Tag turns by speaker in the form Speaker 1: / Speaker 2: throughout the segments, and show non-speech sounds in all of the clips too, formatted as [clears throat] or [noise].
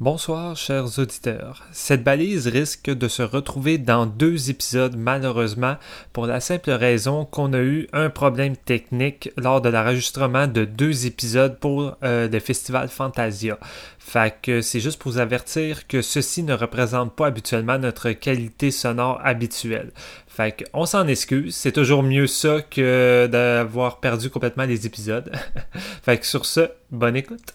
Speaker 1: Bonsoir, chers auditeurs. Cette balise risque de se retrouver dans deux épisodes, malheureusement, pour la simple raison qu'on a eu un problème technique lors de l'enregistrement de deux épisodes pour euh, le festival Fantasia. Fait que c'est juste pour vous avertir que ceci ne représente pas habituellement notre qualité sonore habituelle. Fait qu'on s'en excuse, c'est toujours mieux ça que d'avoir perdu complètement les épisodes. [laughs] fait que sur ce, bonne écoute.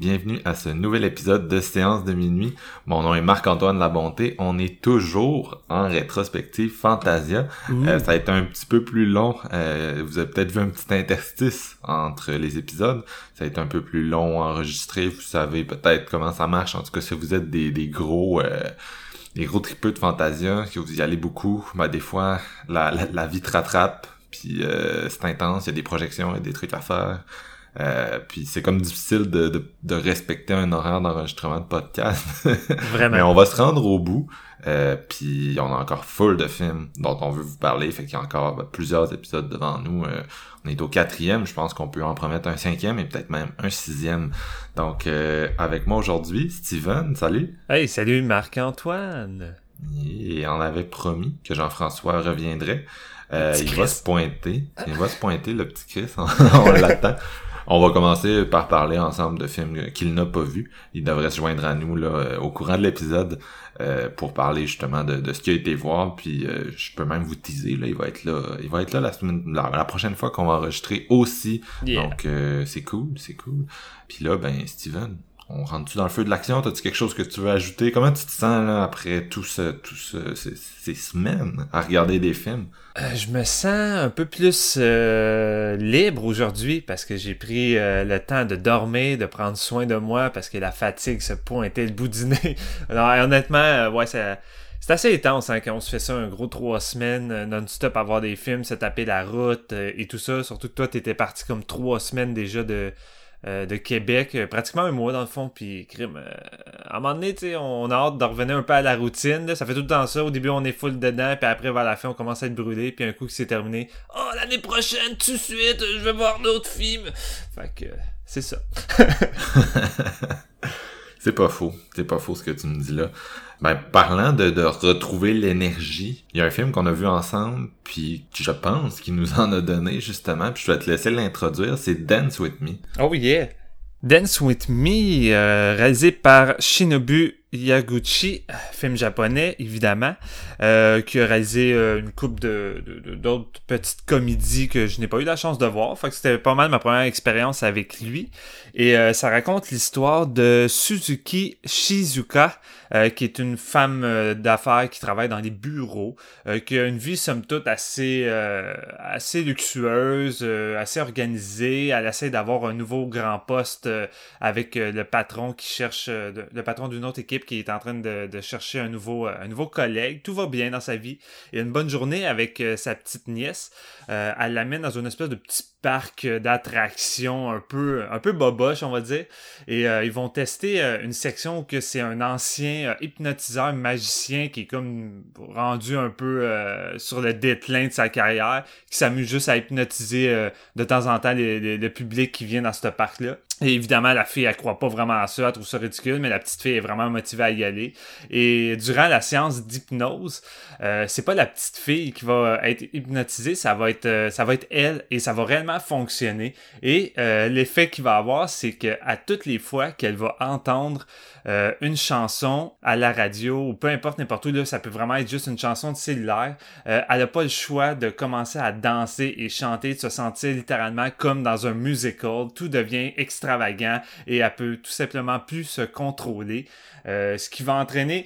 Speaker 2: Bienvenue à ce nouvel épisode de Séance de minuit. Mon nom est Marc-Antoine Labonté. On est toujours en rétrospective Fantasia. Euh, ça a été un petit peu plus long. Euh, vous avez peut-être vu un petit interstice entre les épisodes. Ça a été un peu plus long à enregistrer. Vous savez peut-être comment ça marche. En tout cas, si vous êtes des, des gros... Euh, des gros tripeux de Fantasia, que vous y allez beaucoup, ben, des fois, la, la, vie te rattrape, puis c'est intense, il y a des projections, il y a des trucs à faire. Euh, puis c'est comme difficile de, de, de, respecter un horaire d'enregistrement de podcast. [laughs] Vraiment. Mais on va se rendre au bout. Euh, puis on a encore full de films dont on veut vous parler. Fait qu'il y a encore plusieurs épisodes devant nous. Euh, on est au quatrième. Je pense qu'on peut en promettre un cinquième et peut-être même un sixième. Donc euh, avec moi aujourd'hui, Steven, salut.
Speaker 1: Hey, salut Marc-Antoine.
Speaker 2: Et on avait promis que Jean-François reviendrait. il va se pointer. Il va se pointer, le petit Chris. [laughs] on [laughs] l'attend. On va commencer par parler ensemble de films qu'il n'a pas vus. Il devrait se joindre à nous là, euh, au courant de l'épisode euh, pour parler justement de, ce qui a été voir. Puis euh, je peux même vous teaser, là, il va être là. Il va être là la semaine la, prochaine fois qu'on va enregistrer aussi. Donc c'est cool, c'est cool. Puis là, ben Steven, on rentre-tu dans le feu de l'action? T'as-tu quelque chose que tu veux ajouter? Comment tu te sens là, après tout ce, tout ce, ces, semaines à regarder des films?
Speaker 1: Euh, je me sens un peu plus euh, libre aujourd'hui parce que j'ai pris euh, le temps de dormir, de prendre soin de moi parce que la fatigue se pointait le bout du nez. [laughs] Alors honnêtement, ouais, ça... C'est assez intense hein, quand on se fait ça un gros trois semaines non-stop à voir des films, se taper la route et tout ça. Surtout que toi, t'étais parti comme trois semaines déjà de, euh, de Québec, euh, pratiquement un mois dans le fond, puis crime. Euh, à un moment donné, tu sais, on a hâte de revenir un peu à la routine. Ça fait tout le temps ça. Au début, on est full dedans, puis après, vers la fin, on commence à être brûlé, puis un coup qui s'est terminé. Oh, l'année prochaine, tout de suite, je vais voir d'autres films. Fait que, c'est ça. [laughs] [laughs]
Speaker 2: c'est pas faux. C'est pas faux ce que tu me dis là. Ben, parlant de, de retrouver l'énergie, il y a un film qu'on a vu ensemble, puis je pense qu'il nous en a donné justement, puis je vais te laisser l'introduire, c'est Dance With Me.
Speaker 1: Oh yeah! Dance With Me, euh, réalisé par Shinobu Yaguchi, film japonais évidemment, euh, qui a réalisé euh, une coupe de, d'autres petites comédies que je n'ai pas eu la chance de voir. Fait que c'était pas mal ma première expérience avec lui. Et euh, ça raconte l'histoire de Suzuki Shizuka, qui est une femme d'affaires qui travaille dans les bureaux, qui a une vie somme toute assez assez luxueuse, assez organisée. Elle essaie d'avoir un nouveau grand poste avec le patron qui cherche le patron d'une autre équipe qui est en train de, chercher un nouveau, un nouveau collègue. Tout va bien dans sa vie. Il a une bonne journée avec euh, sa petite nièce. Euh, elle l'amène dans une espèce de petit parc d'attractions un peu, un peu boboche, on va dire. Et euh, ils vont tester une section que c'est un ancien hypnotiseur magicien qui est comme rendu un peu sur le déclin de sa carrière, qui s'amuse juste à hypnotiser de temps en temps le public qui vient dans ce parc-là. Et évidemment, la fille, elle croit pas vraiment à ça, elle trouve ça ridicule, mais la petite fille est vraiment motivée à y aller. Et durant la séance d'hypnose, euh, c'est pas la petite fille qui va être hypnotisée, ça va être, euh, ça va être elle, et ça va réellement fonctionner. Et euh, l'effet qu'il va avoir, c'est que à toutes les fois qu'elle va entendre euh, une chanson à la radio ou peu importe n'importe où, là, ça peut vraiment être juste une chanson de cellulaire, euh, elle n'a pas le choix de commencer à danser et chanter, de se sentir littéralement comme dans un musical. Tout devient extravagant et elle peut tout simplement plus se contrôler, ce qui va entraîner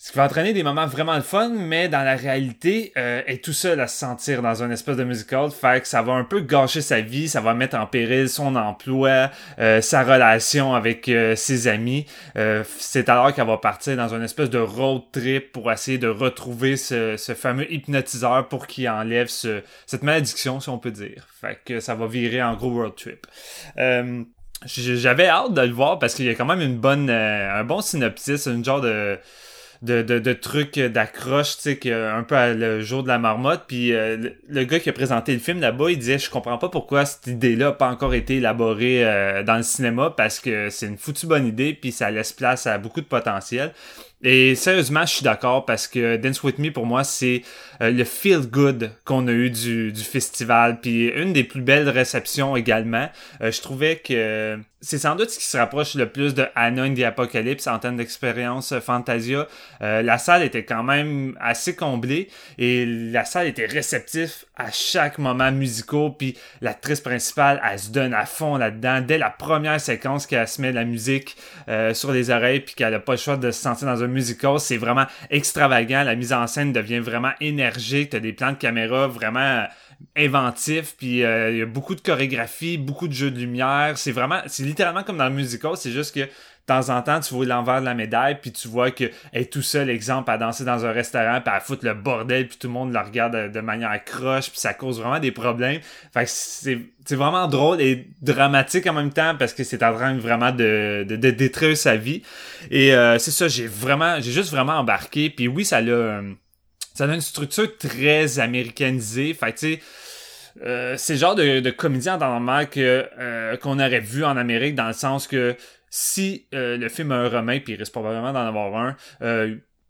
Speaker 1: ce qui va entraîner des moments vraiment le fun, mais dans la réalité, euh, est tout seul à se sentir dans un espèce de musical. Fait que ça va un peu gâcher sa vie, ça va mettre en péril son emploi, euh, sa relation avec euh, ses amis. Euh, c'est alors qu'elle va partir dans une espèce de road trip pour essayer de retrouver ce, ce fameux hypnotiseur pour qu'il enlève ce, cette malédiction, si on peut dire. Fait que ça va virer en gros road trip. J'avais hâte de le voir parce qu'il y a quand même une bonne, un bon synopsis, une genre de de, de, de trucs d'accroche, tu sais, un peu à le jour de la marmotte. Puis euh, le, gars qui a présenté le film là-bas, il disait, je comprends pas pourquoi cette idée-là n'a pas encore été élaborée euh, dans le cinéma parce que c'est une foutue bonne idée, puis ça laisse place à beaucoup de potentiel. Et sérieusement, je suis d'accord parce que Dance With Me, pour moi, c'est euh, le feel good qu'on a eu du, du festival. Puis une des plus belles réceptions également. je trouvais que c'est sans doute ce qui se rapproche le plus de Anna in the Apocalypse en termes d'expérience euh, Fantasia. Euh, la salle était quand même assez comblée et la salle était réceptive à chaque moment musical. Puis l'actrice principale, elle se donne à fond là-dedans. Dès la première séquence qu'elle se met de la musique euh, sur les oreilles puis qu'elle a pas le choix de se sentir dans un musical, c'est vraiment extravagant. La mise en scène devient vraiment énergique. T'as des plans de caméra vraiment inventif, puis euh, il y a beaucoup de chorégraphie, beaucoup de jeux de lumière. C'est vraiment, c'est littéralement comme dans le musical, c'est juste que de temps en temps, tu vois l'envers de la médaille, puis tu vois qu'elle est tout seul, exemple, à danser dans un restaurant, puis à foutre le bordel, puis tout le monde la regarde de, manière croche, puis ça cause vraiment des problèmes. Fait que c'est, c'est vraiment drôle et dramatique en même temps, parce que c'est en train vraiment de, de, de détruire sa vie. Et euh, c'est ça, j'ai vraiment, j'ai juste vraiment embarqué, puis oui, ça l'a... Ça a une structure très américanisée. Fait tu sais, euh, c'est le genre de, de comédie en normal que euh, qu'on aurait vu en Amérique dans le sens que si euh, le film a un remake, puis il risque probablement d'en avoir un,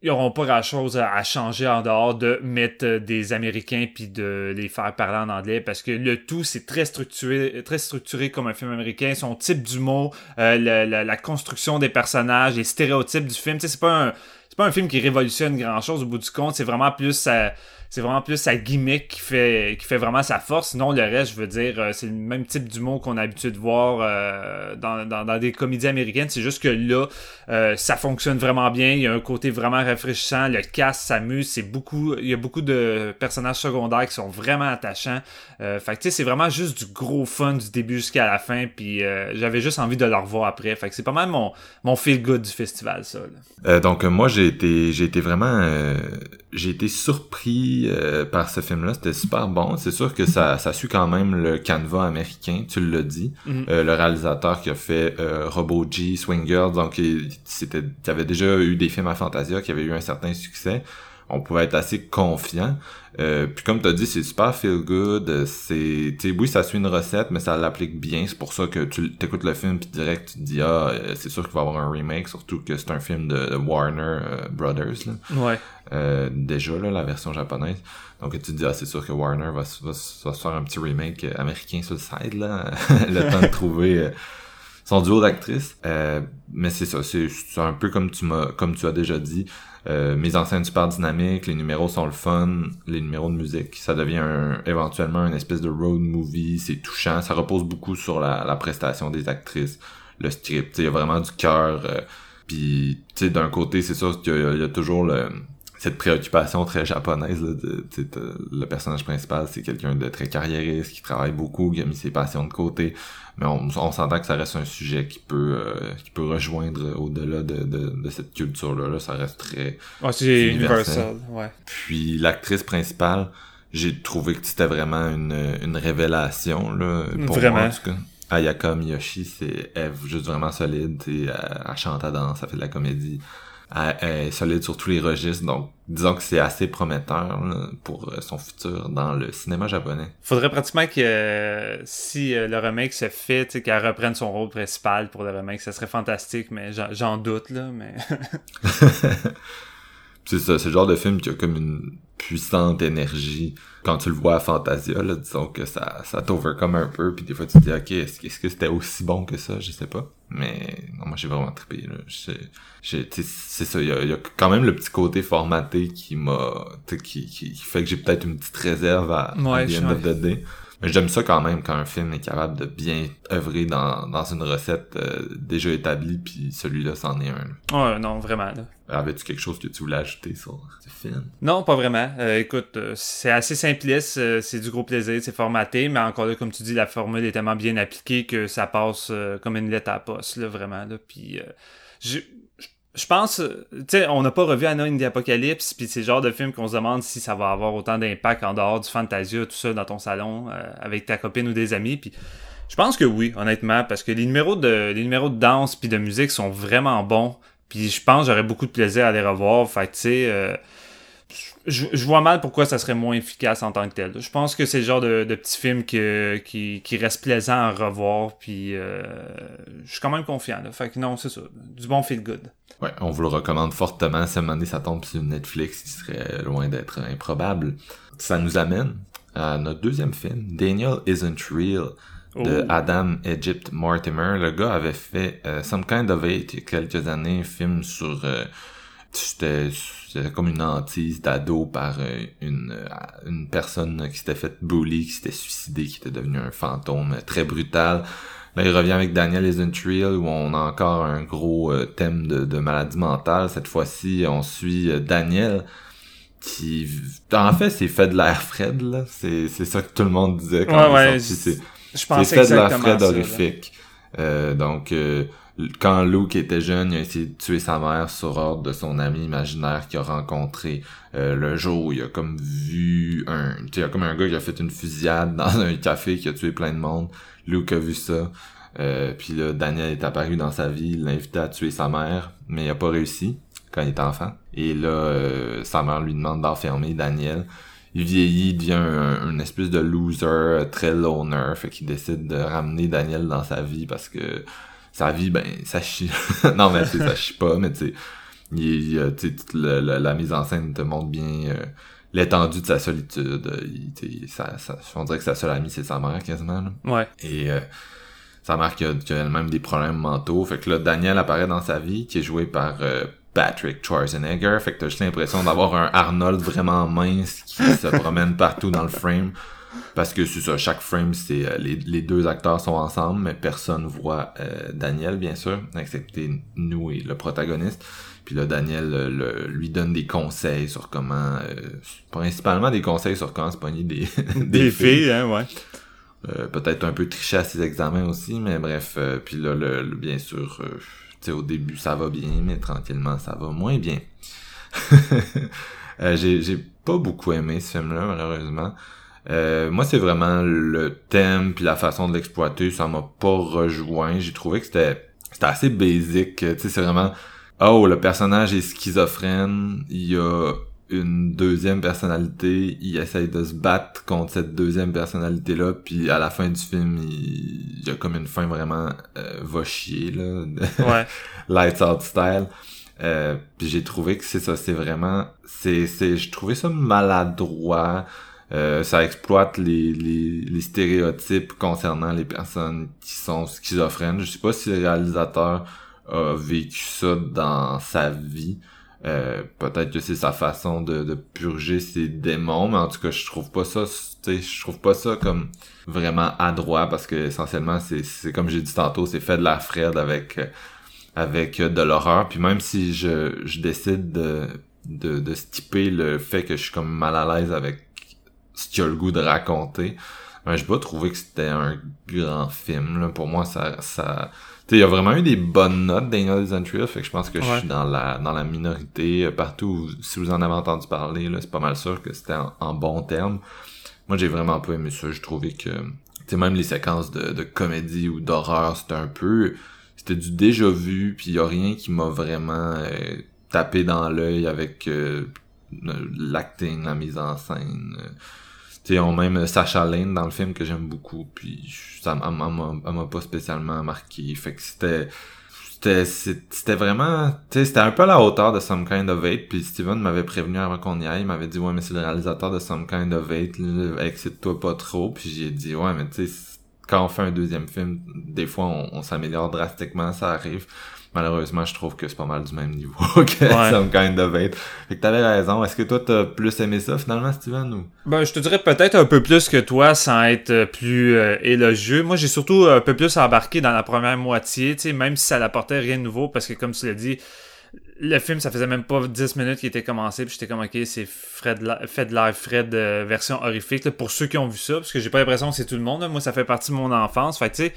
Speaker 1: ils n'auront pas grand chose à, changer en dehors de mettre des Américains puis de les faire parler en anglais parce que le tout c'est très structuré, très structuré comme un film américain. Son type d'humour, la, la, construction des personnages, les stéréotypes du film, c'est pas un pas un film qui révolutionne grand chose au bout du compte. C'est vraiment plus sa, c'est vraiment plus sa gimmick qui fait, qui fait vraiment sa force. Sinon, le reste, je veux dire, euh, c'est le même type d'humour qu'on a l'habitude de voir euh, dans, dans, dans, des comédies américaines. C'est juste que là, euh, ça fonctionne vraiment bien. Il y a un côté vraiment rafraîchissant. Le cast s'amuse. C'est beaucoup, il y a beaucoup de personnages secondaires qui sont vraiment attachants. Euh, fait que c'est vraiment juste du gros fun du début jusqu'à la fin. Puis j'avais juste envie de le revoir après. Fait que c'est pas mal mon, mon feel good du festival, ça.
Speaker 2: donc moi, j'ai été, j'ai été vraiment, j'ai été surpris euh, par ce film-là. C'était super bon. C'est sûr que ça, ça suit quand même le canevas américain, tu l'as dit. Mhm. euh, le réalisateur qui a fait euh, Robo G, Swing donc c'était, il avait déjà eu des films à Fantasia qui avaient eu un certain succès. On pouvait être assez confiant. Euh, puis comme tu as dit, c'est super feel good. C'est, oui, ça suit une recette, mais ça l'applique bien. C'est pour ça que tu écoutes le film puis direct tu te dis ah, c'est sûr qu'il va y avoir un remake, surtout que c'est un film de, Warner Brothers. Là.
Speaker 1: Ouais.
Speaker 2: Euh, déjà là, la version japonaise. Donc tu te dis ah c'est sûr que Warner va, va, se faire un petit remake américain sur le side là, [laughs] le temps de trouver euh, son duo d'actrices. Euh, mais c'est ça, c'est un peu comme tu m'as comme tu as déjà dit. Euh, mes scène super dynamiques, les numéros sont le fun, les numéros de musique, ça devient éventuellement une espèce de road movie, c'est touchant, ça repose beaucoup sur la, la prestation des actrices, le script, il y a vraiment du cœur. Puis, tu sais, d'un côté, c'est sûr qu'il y, a toujours le, cette préoccupation très japonaise là, de, le personnage principal c'est quelqu'un de très carriériste qui travaille beaucoup qui a mis ses passions de côté. Mais on, on s'entend que ça reste un sujet qui peut euh, qui peut rejoindre au-delà de, de, de, cette culture là, là ça reste très
Speaker 1: c'est universel ouais.
Speaker 2: Puis l'actrice principale j'ai trouvé que c'était vraiment une, une révélation là pour vraiment. moi en tout cas. Ayaka Miyoshi c'est juste vraiment solide elle, elle chante à danse elle fait de la comédie est solide sur tous les registres. Donc, disons que c'est assez prometteur pour euh, son futur dans le cinéma japonais.
Speaker 1: Faudrait pratiquement que euh, si euh, le remake se fait, qu'elle reprenne son rôle principal pour le remake, ça serait fantastique, mais j'en doute là. Mais [laughs]
Speaker 2: c'est ça, c'est le genre de film qui a comme une puissante énergie. Quand tu le vois à Fantasia là disons que ça ça t'overcome un peu puis des fois tu te dis ok est-ce que c'était aussi bon que ça? Je sais pas. Mais non moi j'ai vraiment trippé là. J'ai c'est ça il y a, quand même le petit côté formaté qui m'a qui, qui, fait que j'ai peut-être une petite réserve à,
Speaker 1: ouais,
Speaker 2: à the mais j'aime ça quand même quand un film est capable de bien œuvrer dans, dans une recette euh, déjà établie, puis celui-là, c'en est un.
Speaker 1: Ouais, non, vraiment. Là.
Speaker 2: Avais-tu quelque chose que tu voulais ajouter sur ce film?
Speaker 1: Non, pas vraiment. Euh, écoute, euh, c'est assez simpliste, c'est du gros plaisir, c'est formaté, mais encore là, comme tu dis, la formule est tellement bien appliquée que ça passe comme une lettre à la poste, là, vraiment. Là. Puis, je je pense, euh, tu sais, on n'a pas revu the Apocalypse, puis c'est le genre de film qu'on se demande si ça va avoir autant d'impact en dehors du Fantasia, tout ça, dans ton salon, euh, avec ta copine ou des amis, puis je pense que oui, honnêtement, parce que les numéros de, les numéros de danse puis de musique sont vraiment bons, puis je pense j'aurais beaucoup de plaisir à les revoir, fait tu sais... Euh, je, vois mal pourquoi ça serait moins efficace en tant que tel. Je pense que c'est le genre de, de petit film qui, qui, reste plaisant à revoir, puis je suis quand même confiant. Là. Fait que non, c'est ça. Du bon feel good.
Speaker 2: Ouais, on vous le recommande fortement. Si à un moment donné, ça tombe sur Netflix, qui serait loin d'être improbable. Ça nous amène à notre deuxième film, Daniel Isn't Real, de oh. Adam Egypt Mortimer. Le gars avait fait euh, Some Kind of Hate il y a quelques années, un film sur... Euh, c'était comme une hantise d'ado par euh, une, une personne qui s'était fait bully, qui s'était suicidé, qui était devenu un fantôme très brutal. Là, il revient avec Daniel Isn't Real où on a encore un gros euh, thème de, de, maladie mentale. Cette fois-ci, on suit euh, Daniel qui, en fait, c'est fait de l'air Fred, là. C'est, c'est ça que tout le monde disait quand
Speaker 1: ouais, ouais, C'est,
Speaker 2: je fait de l'air Fred horrifique. Euh, donc, quand Luke était jeune, il a essayé de tuer sa mère sur ordre de son ami imaginaire qu'il a rencontré le jour où il a comme vu un... Tu sais, comme un gars qui a fait une fusillade [laughs] dans un café qui a tué plein de monde. Luke a vu ça. Euh, puis là, Daniel est apparu dans sa vie, il l'a invité à tuer sa mère, mais il a pas réussi quand il était enfant. Et là, euh, sa mère lui demande d'enfermer Daniel. Il vieillit, il devient un, une espèce de loser, très loner, fait qu'il décide de ramener Daniel dans sa vie parce que sa vie, ben, ça chie. [laughs] non, mais ça chie pas, mais tu sais, il, la mise en scène te montre bien euh, l'étendue de sa solitude. Il, ça, ça, on dirait que sa seule amie, c'est sa mère, quasiment.
Speaker 1: Ouais.
Speaker 2: Et euh, sa mère qui a, qui a elle-même des problèmes mentaux. Fait que là, Daniel apparaît dans sa vie, qui est joué par euh, Patrick Schwarzenegger. Fait que t'as juste l'impression d'avoir un Arnold vraiment mince qui se promène partout dans le frame. Parce que c'est ça, chaque frame, c'est euh, les, les, deux acteurs sont ensemble, mais personne voit Daniel, bien sûr, excepté nous et le protagoniste. Puis là, Daniel le, lui donne des conseils sur comment... Euh, principalement des conseils sur comment se pogner des, [laughs]
Speaker 1: des, filles. hein, ouais.
Speaker 2: Euh, peut-être un peu tricher à ses examens aussi, mais bref. Euh, puis là, le, bien sûr, tu sais, au début, ça va bien, mais tranquillement, ça va moins bien. [laughs] j'ai, j'ai pas beaucoup aimé ce film-là, malheureusement. Moi, c'est vraiment le thème puis la façon de l'exploiter, ça m'a pas rejoint. J'ai trouvé que c'était c'était assez basique. Tu sais, c'est vraiment oh, le personnage est schizophrène, il y a une deuxième personnalité, il essaye de se battre contre cette deuxième personnalité-là, puis à la fin du film, il, y a comme une fin vraiment euh, va chier, là. [laughs]
Speaker 1: Ouais.
Speaker 2: Lights Out style. Euh, puis j'ai trouvé que c'est ça, c'est vraiment... c'est c'est J'ai trouvé ça maladroit. Euh, ça exploite les, les, les, stéréotypes concernant les personnes qui sont schizophrènes. Je sais pas si le réalisateur a vécu ça dans sa vie. Euh, peut-être que c'est sa façon de, de, purger ses démons, mais en tout cas, je trouve pas ça, je trouve pas ça comme vraiment adroit parce que essentiellement, c'est, comme j'ai dit tantôt, c'est fait de la Fred avec avec de l'horreur. Puis même si je, je décide de, de, de stiper le fait que je suis comme mal à l'aise avec ce qu'il a le goût de raconter, ben, je pas trouver que c'était un grand film. Là. Pour moi, ça, ça, il y a vraiment eu des bonnes notes Daniel Isn't fait que je pense que je suis dans la dans la minorité euh, partout. si vous en avez entendu parler, c'est pas mal sûr que c'était en, bon terme. Moi, j'ai vraiment pas aimé ça. Je trouvais que, tu même les séquences de, de comédie ou d'horreur, c'était un peu, c'était du déjà vu, puis y a rien qui m'a vraiment euh, tapé dans l'œil avec euh, l'acting, la mise en scène sais, on même Sacha Lane dans le film que j'aime beaucoup, puis ça m'a pas spécialement marqué. Fait que c'était c'était vraiment c'était un peu à la hauteur de Some Kind of Hate puis Steven m'avait prévenu avant qu'on y aille il m'avait dit ouais mais c'est le réalisateur de Some Kind of Hate excite-toi pas trop puis j'ai dit ouais mais tu sais quand on fait un deuxième film des fois on s'améliore drastiquement ça arrive malheureusement, je trouve que c'est pas mal du même niveau [laughs] que ouais. Some Kind of Hate. Fait que t'avais raison. Est-ce que toi, t'as plus aimé ça, finalement, Steven, ou?
Speaker 1: Ben, je te dirais peut-être un peu plus que toi, sans être plus euh, élogieux. Moi, j'ai surtout un peu plus embarqué dans la première moitié, tu sais, même si ça n'apportait rien de nouveau, parce que, comme tu l'as dit, le film, ça faisait même pas 10 minutes qu'il était commencé, puis j'étais comme, ok, c'est Fred, Fred Live Fred euh, version horrifique, pour ceux qui ont vu ça, parce que j'ai pas l'impression que c'est tout le monde, moi, ça fait partie de mon enfance, fait tu sais,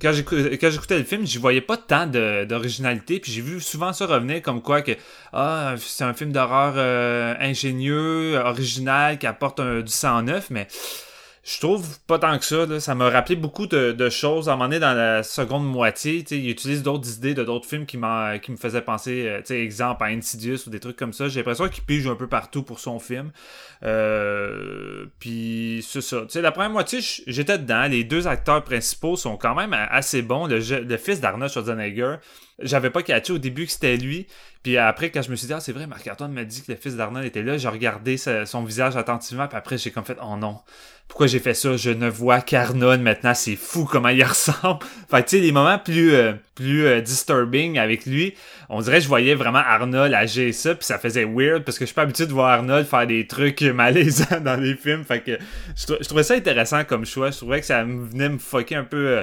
Speaker 1: quand j'écoutais le film, j'y voyais pas tant d'originalité, puis j'ai vu souvent ça revenir comme quoi que ah, c'est un film d'horreur euh, ingénieux, original, qui apporte un, du sang neuf, mais je trouve pas tant que ça. Ça m'a rappelé beaucoup de, choses. À un moment donné, dans la seconde moitié, il utilise d'autres idées de d'autres films qui, qui me faisaient penser, euh, exemple, à Insidious ou des trucs comme ça. J'ai l'impression qu'il pige un peu partout pour son film. Euh, puis c'est ça. sais la première moitié, j'étais dedans. Les deux acteurs principaux sont quand même assez bons. Le, le fils d'Arnold Schwarzenegger, j'avais pas catché au début que c'était lui. Puis après, quand je me suis dit, ah, c'est vrai, Marc-Antoine m'a dit que le fils d'Arnold était là, j'ai regardé son visage attentivement, puis après, j'ai comme fait, oh non, pourquoi j'ai fait ça? Je ne vois qu'Arnold maintenant, c'est fou comment il [laughs] ressemble. Fait tu sais, les moments plus, euh, plus euh, disturbing avec lui, on dirait que je voyais vraiment Arnold agir ça, puis ça faisait weird, parce que je suis pas habitué de voir Arnold faire des trucs [laughs] malaisants dans les films. Fait que je, trouvais ça intéressant comme choix. Je trouvais que ça venait me fucker un peu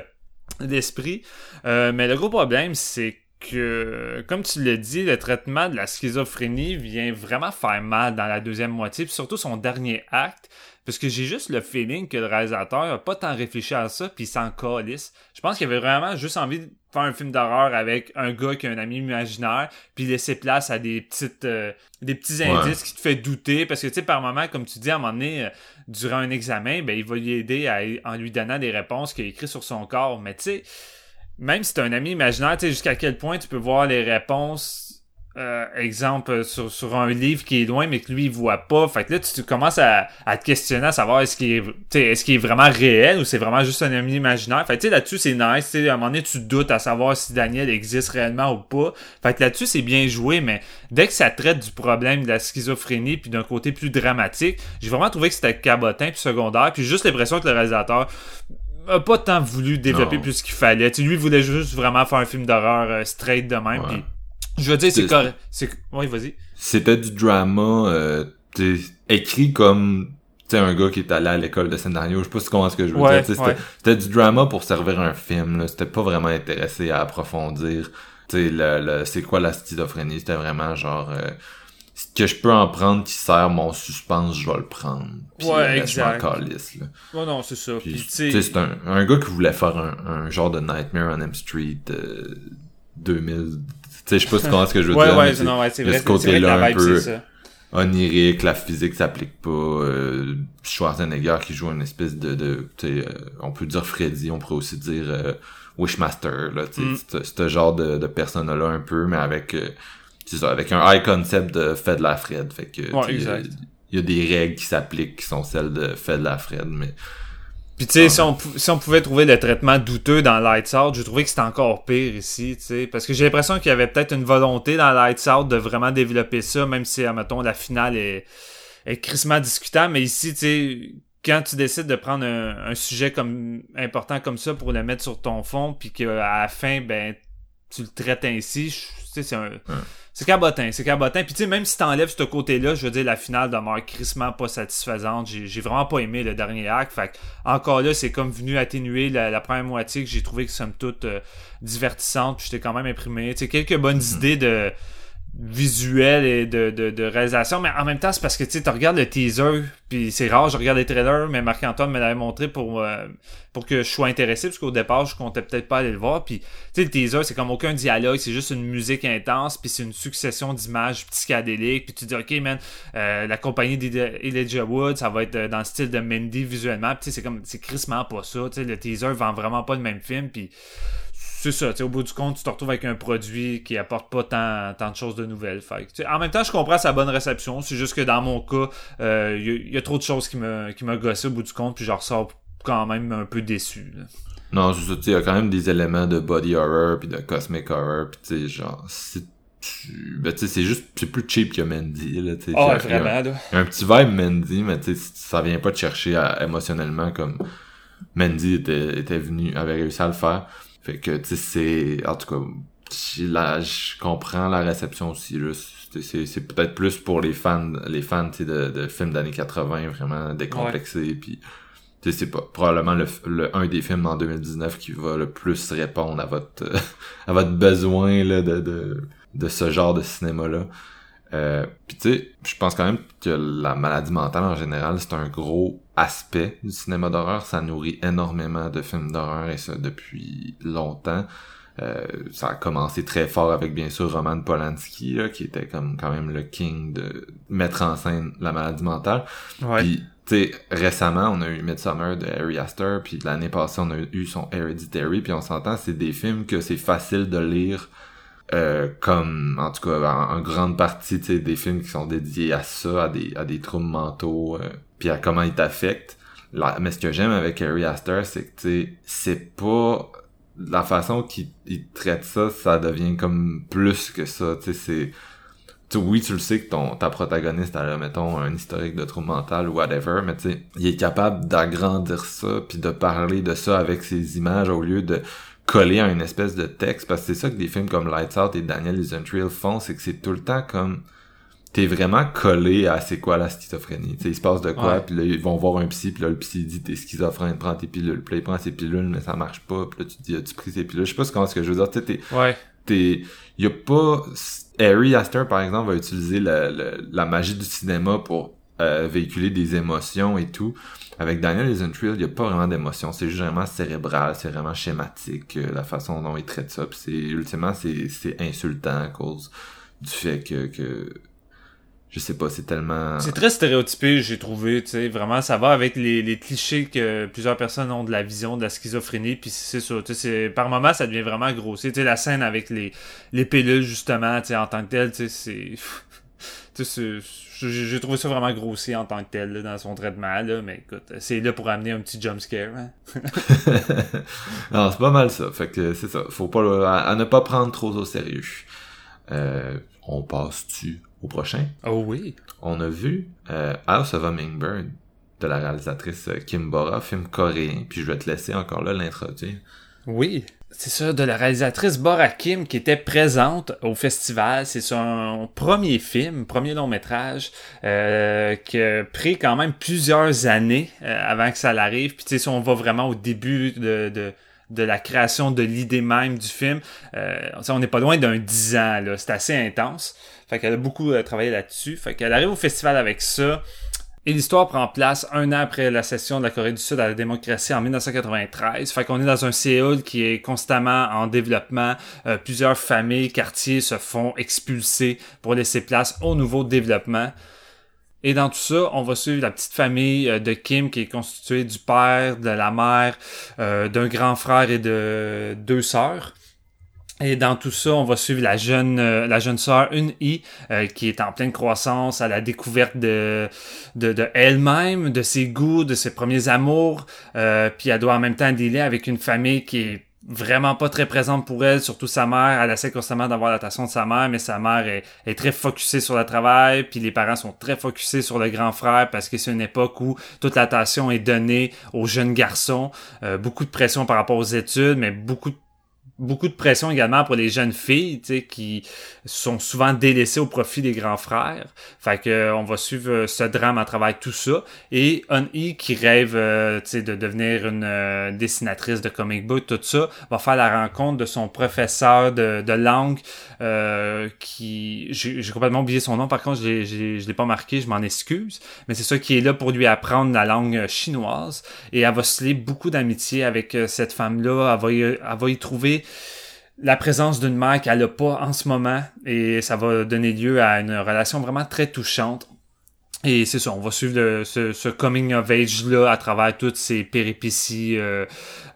Speaker 1: d'esprit. Euh, mais le gros problème, c'est que, comme tu l'as dit, le traitement de la schizophrénie vient vraiment faire mal dans la deuxième moitié, puis surtout son dernier acte, parce que j'ai juste le feeling que le réalisateur a pas tant réfléchi à ça, puis il s'en calisse. Je pense qu'il avait vraiment juste envie de faire un film d'horreur avec un gars qui a un ami imaginaire, puis laisser place à des petites euh, des petits indices qui te fait douter, parce que tu sais, par moment, comme tu dis, à un moment donné, euh, durant un examen, ben il va lui aider en lui donnant des réponses qu'il a écrites sur son corps, mais tu sais même si t'as un ami imaginaire, tu sais, jusqu'à quel point tu peux voir les réponses euh, exemple sur, sur un livre qui est loin mais que lui il voit pas. Fait que là tu, commences à, à, te questionner à savoir est-ce qu'il est est-ce qu'il est vraiment réel ou c'est vraiment juste un ami imaginaire. Fait que là-dessus c'est nice sais à un moment donné tu doutes à savoir si Daniel existe réellement ou pas. Fait que là-dessus c'est bien joué mais dès que ça traite du problème de la schizophrénie puis d'un côté plus dramatique j'ai vraiment trouvé que c'était cabotin puis secondaire puis juste l'impression que le réalisateur a pas tant voulu développer plus qu'il fallait. lui, il voulait juste vraiment faire un film d'horreur euh, straight de même. je veux dire, c'est correct. Oui, vas-y.
Speaker 2: C'était du drama euh, écrit comme tu un gars qui est allé à l'école de scénario. Je sais pas si comment ce que je veux dire. C'était du drama pour servir un film. C'était pas vraiment intéressé à approfondir. Tu le, c'est quoi la schizophrénie? C'était vraiment genre... Euh, que je peux en prendre qui sert mon suspense, je vais le prendre.
Speaker 1: Puis ouais, exact. Je là. Ouais, non, c'est ça. Puis,
Speaker 2: c'est un, un gars qui voulait faire un, un genre de Nightmare on M Street euh, 2000. Tu sais, je sais pas si comment ce que je veux
Speaker 1: ouais,
Speaker 2: dire.
Speaker 1: Ouais, non, ouais, c'est vrai.
Speaker 2: Ce côté-là un peu onirique, la physique s'applique pas. Euh, Schwarzenegger qui joue une espèce de, de tu sais, euh, on peut dire Freddy, on pourrait aussi dire euh, Wishmaster, là, tu sais, mm. ce genre de, de persona-là un peu, mais avec euh, c'est ça, avec un high concept de fait de la Fred. Fait que, il y, a des règles qui s'appliquent qui sont celles de fait de la Fred, mais.
Speaker 1: Puis tu sais, si, on, si on pouvait trouver le traitement douteux dans Lights Out, je trouvais que c'était encore pire ici, tu sais. Parce que j'ai l'impression qu'il y avait peut-être une volonté dans Lights Out de vraiment développer ça, même si, admettons, la finale est, est crissement discutable. Mais ici, tu sais, quand tu décides de prendre un, un, sujet comme important comme ça pour le mettre sur ton fond, puis qu'à la fin, ben, tu le traites ainsi, tu sais, c'est un... C'est cabotin, c'est cabotin. Puis tu sais, même si t'enlèves ce côté-là, je veux dire, la finale demeure crissement pas satisfaisante. J'ai vraiment pas aimé le dernier acte. Fait encore là, c'est comme venu atténuer la, première moitié que j'ai trouvé que somme toute euh, divertissante. Puis j'étais quand même imprimé. Tu sais, quelques bonnes mm-hmm. idées de visuel et de, de, de, réalisation, mais en même temps, c'est parce que tu regardes le teaser, puis c'est rare, je regarde les trailers, mais Marc-Antoine me l'avait montré pour, euh, pour que je sois intéressé, parce qu'au départ, je comptais peut-être pas aller le voir, puis tu sais, le teaser, c'est comme aucun dialogue, c'est juste une musique intense, puis c'est une succession d'images psychédéliques, puis tu dis, ok, man, euh, la compagnie d'Elijah Wood, ça va être euh, dans le style de Mandy visuellement, puis c'est comme, c'est crissement pas ça, tu sais, le teaser vend vraiment pas le même film, puis c'est ça, au bout du compte, tu te retrouves avec un produit qui apporte pas tant, tant de choses de nouvelles. Fait, en même temps, je comprends sa bonne réception. C'est juste que dans mon cas, il euh, y, a trop de choses qui me, qui me gossé au bout du compte, puis je ressors quand même un peu déçu.
Speaker 2: Non, c'est ça, il y a quand même des éléments de body horror puis de cosmic horror, puis tu sais, genre, c'est ben, c'est juste, c'est plus cheap que Mandy, là, tu sais.
Speaker 1: Oh, vraiment, là.
Speaker 2: Il y a un petit vibe Mandy, mais tu sais, ça vient pas te chercher émotionnellement comme Mandy était, était venu, avait réussi à le faire. Fait que, tu sais, c'est, en tout cas, là, je comprends la réception aussi, là. C'est peut-être plus pour les fans, les fans, tu sais, de, de films d'années 80, vraiment décomplexés, puis c'est pas probablement le, le, un des films en 2019 qui va le plus répondre à votre [laughs] à votre besoin là, de, de, de ce genre de cinéma-là. Euh, Puis tu sais, je pense quand même que la maladie mentale en général, c'est un gros aspect du cinéma d'horreur. Ça nourrit énormément de films d'horreur et ça depuis longtemps. Euh, ça a commencé très fort avec bien sûr Roman Polanski là, qui était comme quand même le king de mettre en scène la maladie mentale.
Speaker 1: Ouais.
Speaker 2: Puis tu sais récemment on a eu Midsummer de Harry Astor puis l'année passée on a eu son Hereditary puis on s'entend c'est des films que c'est facile de lire euh, comme en tout cas en, grande partie des films qui sont dédiés à ça, à des, à des troubles mentaux, euh, puis à comment ils t'affectent. Mais ce que j'aime avec Harry Astor, c'est que c'est pas la façon qu'il traite ça, ça devient comme plus que ça. Tu sais, c'est oui, tu le sais que ton ta protagoniste a mettons un historique de trouble mental ou whatever, mais tu sais, il est capable d'agrandir ça puis de parler de ça avec ses images au lieu de collé à une espèce de texte parce que c'est ça que des films comme Lights Out et Daniel Isentreal font c'est que c'est tout le temps comme t'es vraiment collé à c'est quoi la schizophrénie. Tu il se passe de quoi puis là ils vont voir un psy puis là le psy dit t'es schizophrène prends tes pilules puis là il prend ses pilules mais ça marche pas puis là tu dis as-tu pris ses pilules? Je sais pas ce que je veux dire t'es
Speaker 1: ouais.
Speaker 2: t'es y a pas Harry Astor par exemple va utiliser la, la, magie du cinéma pour euh, véhiculer des émotions et tout avec Daniel Isentreal, il n'y a pas vraiment d'émotion. C'est juste vraiment cérébral, c'est vraiment schématique, euh, la façon dont il traite ça. C'est, ultimement, c'est, insultant à cause du fait que, que je sais pas, c'est tellement...
Speaker 1: C'est très stéréotypé, j'ai trouvé, vraiment, ça va avec les, clichés que plusieurs personnes ont de la vision de la schizophrénie, puis c'est sais, par moment, ça devient vraiment grossier, tu sais, la scène avec les, les pilules, justement, tu en tant que tel, tu c'est... [laughs] j'ai trouvé ça vraiment grossier en tant que tel dans son traitement, là, mais écoute, c'est là pour amener un petit jump scare. Hein? [laughs]
Speaker 2: non, c'est pas mal ça. Fait que c'est ça. Faut pas à, ne pas prendre trop au sérieux. Euh, on passe-tu au prochain?
Speaker 1: Oh oui.
Speaker 2: On a vu euh, House of a Bird de la réalisatrice Kim Bora, film coréen, puis je vais te laisser encore là l'introduire.
Speaker 1: Oui c'est ça, de la réalisatrice Bora Kim qui était présente au festival. C'est son premier film, premier long métrage, euh, qui a pris quand même plusieurs années euh, avant que ça l'arrive. Puis tu sais, si on va vraiment au début de, de, la création de l'idée même du film, euh, on n'est pas loin d'un dix ans. là. C'est assez intense. Fait qu'elle a beaucoup euh, travaillé là-dessus. Fait qu'elle arrive au festival avec ça. Et l'histoire prend place un an après la cession de la Corée du Sud à la démocratie en 1993. Fait qu'on est dans un Séoul qui est constamment en développement. Euh, plusieurs familles, quartiers se font expulser pour laisser place au nouveau développement. Et dans tout ça, on va suivre la petite famille euh, de Kim qui est constituée du père, de la mère, euh, d'un grand frère et de deux sœurs. Et dans tout ça, on va suivre la jeune euh, la jeune sœur Une I euh, qui est en pleine croissance à la découverte de de, elle-même, de ses goûts, de ses premiers amours. Euh, puis elle doit en même temps dealer avec une famille qui est vraiment pas très présente pour elle, surtout sa mère. Elle essaie constamment d'avoir l'attention de sa mère, mais sa mère est, très focusée sur le travail, puis les parents sont très focusés sur le grand frère parce que c'est une époque où toute l'attention est donnée aux jeunes garçons. beaucoup de pression par rapport aux études, mais beaucoup de beaucoup de pression également pour les jeunes filles, tu sais, qui sont souvent délaissées au profit des grands frères. Fait que euh, on va suivre euh, ce drame à travers tout ça. Et Unhee qui rêve, euh, tu sais, de devenir une dessinatrice de comic book, tout ça, va faire la rencontre de son professeur de, de langue, qui, j'ai complètement oublié son nom. Par contre, je l'ai pas marqué, je m'en excuse. Mais c'est ça qui est là pour lui apprendre la langue chinoise. Et elle va se lier beaucoup d'amitié avec cette femme-là. Elle elle va y trouver la présence d'une mère qu'elle n'a pas en ce moment et ça va donner lieu à une relation vraiment très touchante. Et c'est ça, on va suivre ce, coming of age-là à travers toutes ces péripéties euh,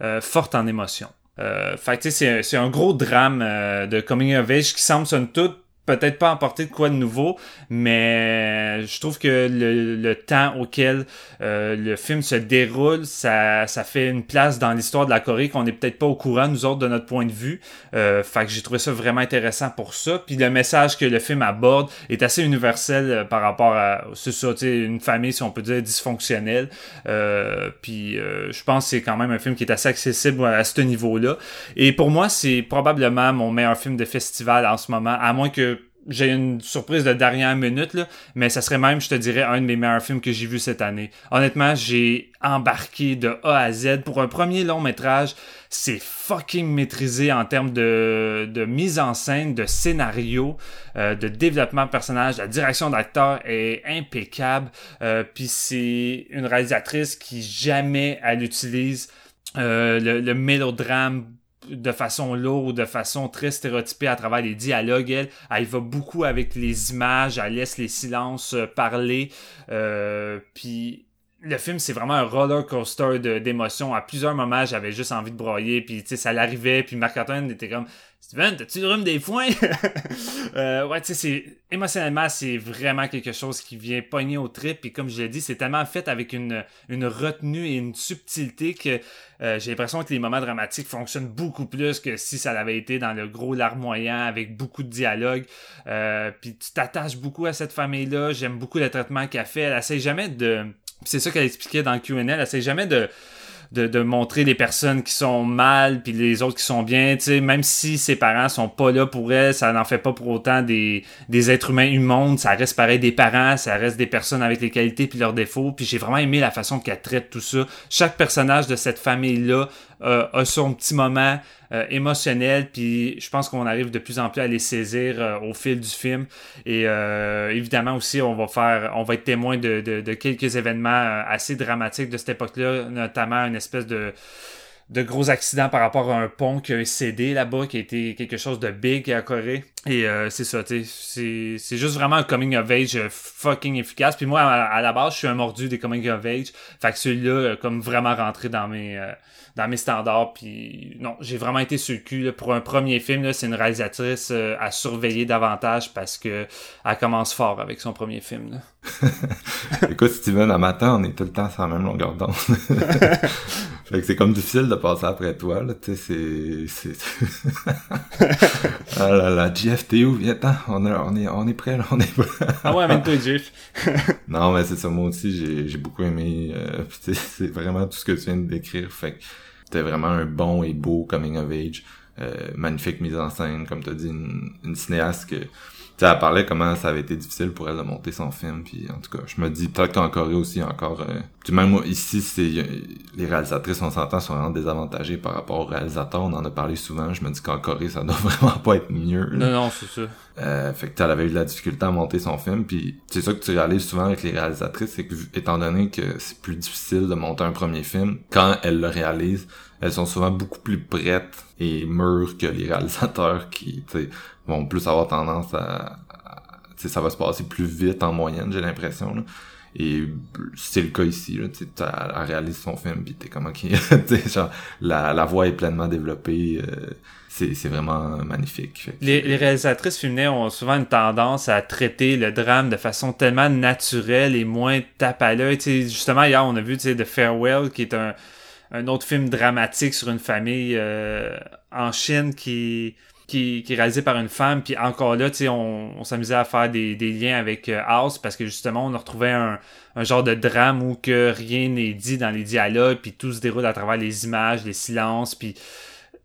Speaker 1: euh, fortes en émotion. Euh, fait c'est un gros drame euh, de coming of age qui semble somme toute peut-être pas apporter de quoi de nouveau, mais je trouve que le, temps auquel euh, le film se déroule, ça, ça fait une place dans l'histoire de la Corée qu'on n'est peut-être pas au courant, nous autres, de notre point de vue. Euh, fait que j'ai trouvé ça vraiment intéressant pour ça. Puis le message que le film aborde est assez universel euh, par rapport à, c'est ça, une famille, si on peut dire, dysfonctionnelle. Euh, puis je pense que c'est quand même un film qui est assez accessible à ce niveau-là. Et pour moi, c'est probablement mon meilleur film de festival en ce moment, à moins que j'ai une surprise de dernière minute, là, mais ça serait même, je te dirais, un de mes meilleurs films que j'ai vu cette année. Honnêtement, j'ai embarqué de A à Z. Pour un premier long métrage, c'est fucking maîtrisé en termes de, de mise en scène, de scénario, euh, de développement de personnage. La direction d'acteur est impeccable. Euh, Puis c'est une réalisatrice qui jamais elle utilise euh, le, le mélodrame de façon lourde, de façon très stéréotypée à travers les dialogues. Elle, elle va beaucoup avec les images, elle laisse les silences euh, parler. Euh, puis le film, c'est vraiment un roller coaster d'émotions. À plusieurs moments, j'avais juste envie de broyer, puis ça l'arrivait, puis Marc-Antoine était comme Steven, t'as-tu le rhume des foins? [laughs] euh, ouais, tu sais, c'est émotionnellement, c'est vraiment quelque chose qui vient pogner au trip. Puis comme je l'ai dit, c'est tellement fait avec une, une retenue et une subtilité que euh, j'ai l'impression que les moments dramatiques fonctionnent beaucoup plus que si ça l'avait été dans le gros larmoyant avec beaucoup de dialogue. Euh, puis tu t'attaches beaucoup à cette famille-là. J'aime beaucoup le traitement qu'elle fait. Elle essaie jamais de c'est ça qu'elle expliquait dans le Q&A. Elle essaie jamais de, de, de, montrer les personnes qui sont mal puis les autres qui sont bien. Tu sais, même si ses parents sont pas là pour elle, ça n'en fait pas pour autant des, des êtres humains immondes. Ça reste pareil des parents, ça reste des personnes avec les qualités puis leurs défauts. Puis j'ai vraiment aimé la façon qu'elle traite tout ça. Chaque personnage de cette famille-là euh, a son petit moment euh, émotionnel, puis je pense qu'on arrive de plus en plus à les saisir euh, au fil du film. Et évidemment aussi, on va faire, on va être témoin de, de, de quelques événements assez dramatiques de cette époque-là, notamment une espèce de de gros accidents par rapport à un pont qui a cédé là-bas, qui a été quelque chose de big à Corée. Et euh, c'est ça, tu sais, c'est juste vraiment un coming of age fucking efficace. Puis moi, à, la base, je suis un mordu des coming of age. Fait que celui-là, comme vraiment rentré dans mes dans mes standards. Puis non, j'ai vraiment été sur le cul. Pour un premier film, c'est une réalisatrice euh, à surveiller davantage parce que elle commence fort avec son premier film. Là. [laughs]
Speaker 2: Écoute, Steven, à matin, on est tout le temps sur la même longueur d'onde. [laughs] fait que c'est comme difficile de passer après toi, là, tu sais, c'est... [laughs] ah là là, Jeff, t'es où? Viens, on, on, est, on est prêt, là, on est prêt. [laughs]
Speaker 1: ah ouais, amène-toi, Jeff. [laughs]
Speaker 2: non, mais c'est ça, moi aussi, j'ai beaucoup aimé, euh, c'est vraiment tout ce que tu viens de décrire, fait que c'était vraiment un bon et beau coming of age. Euh, magnifique mise en scène, comme tu as dit, une, une cinéaste que tu elle parlait comment ça avait été difficile pour elle de monter son film puis en tout cas je me dis peut-être qu'en Corée aussi encore euh, même moi, ici c'est les réalisatrices on s'entend sont vraiment désavantagées par rapport aux réalisateurs. On en a parlé souvent. Je me dis qu'en Corée ça [laughs] doit vraiment pas être mieux
Speaker 1: non non c'est ça
Speaker 2: euh, fait que elle avait eu de la difficulté à monter son film puis c'est ça que tu réalises souvent avec les réalisatrices c'est que étant donné que c'est plus difficile de monter un premier film quand elles le réalisent elles sont souvent beaucoup plus prêtes et mûres que les [laughs] réalisateurs qui vont plus avoir tendance à, ça va se passer plus vite en moyenne j'ai l'impression et c'est le cas ici là elle réalise son film puis t'es comment [laughs] qui genre la, la voix est pleinement développée euh, c'est vraiment magnifique.
Speaker 1: Les, les, réalisatrices féminines ont souvent une tendance à traiter le drame de façon tellement naturelle et moins tape à l'œil. Justement, hier, on a vu The Farewell, qui est un, un autre film dramatique sur une famille euh, en Chine qui, qui, est réalisé par une femme. Puis encore là, tu sais, on, on s'amusait à faire des, des liens avec euh, House parce que justement, on a retrouvé un, un genre de drame où que rien n'est dit dans les dialogues, puis tout se déroule à travers les images, les silences, puis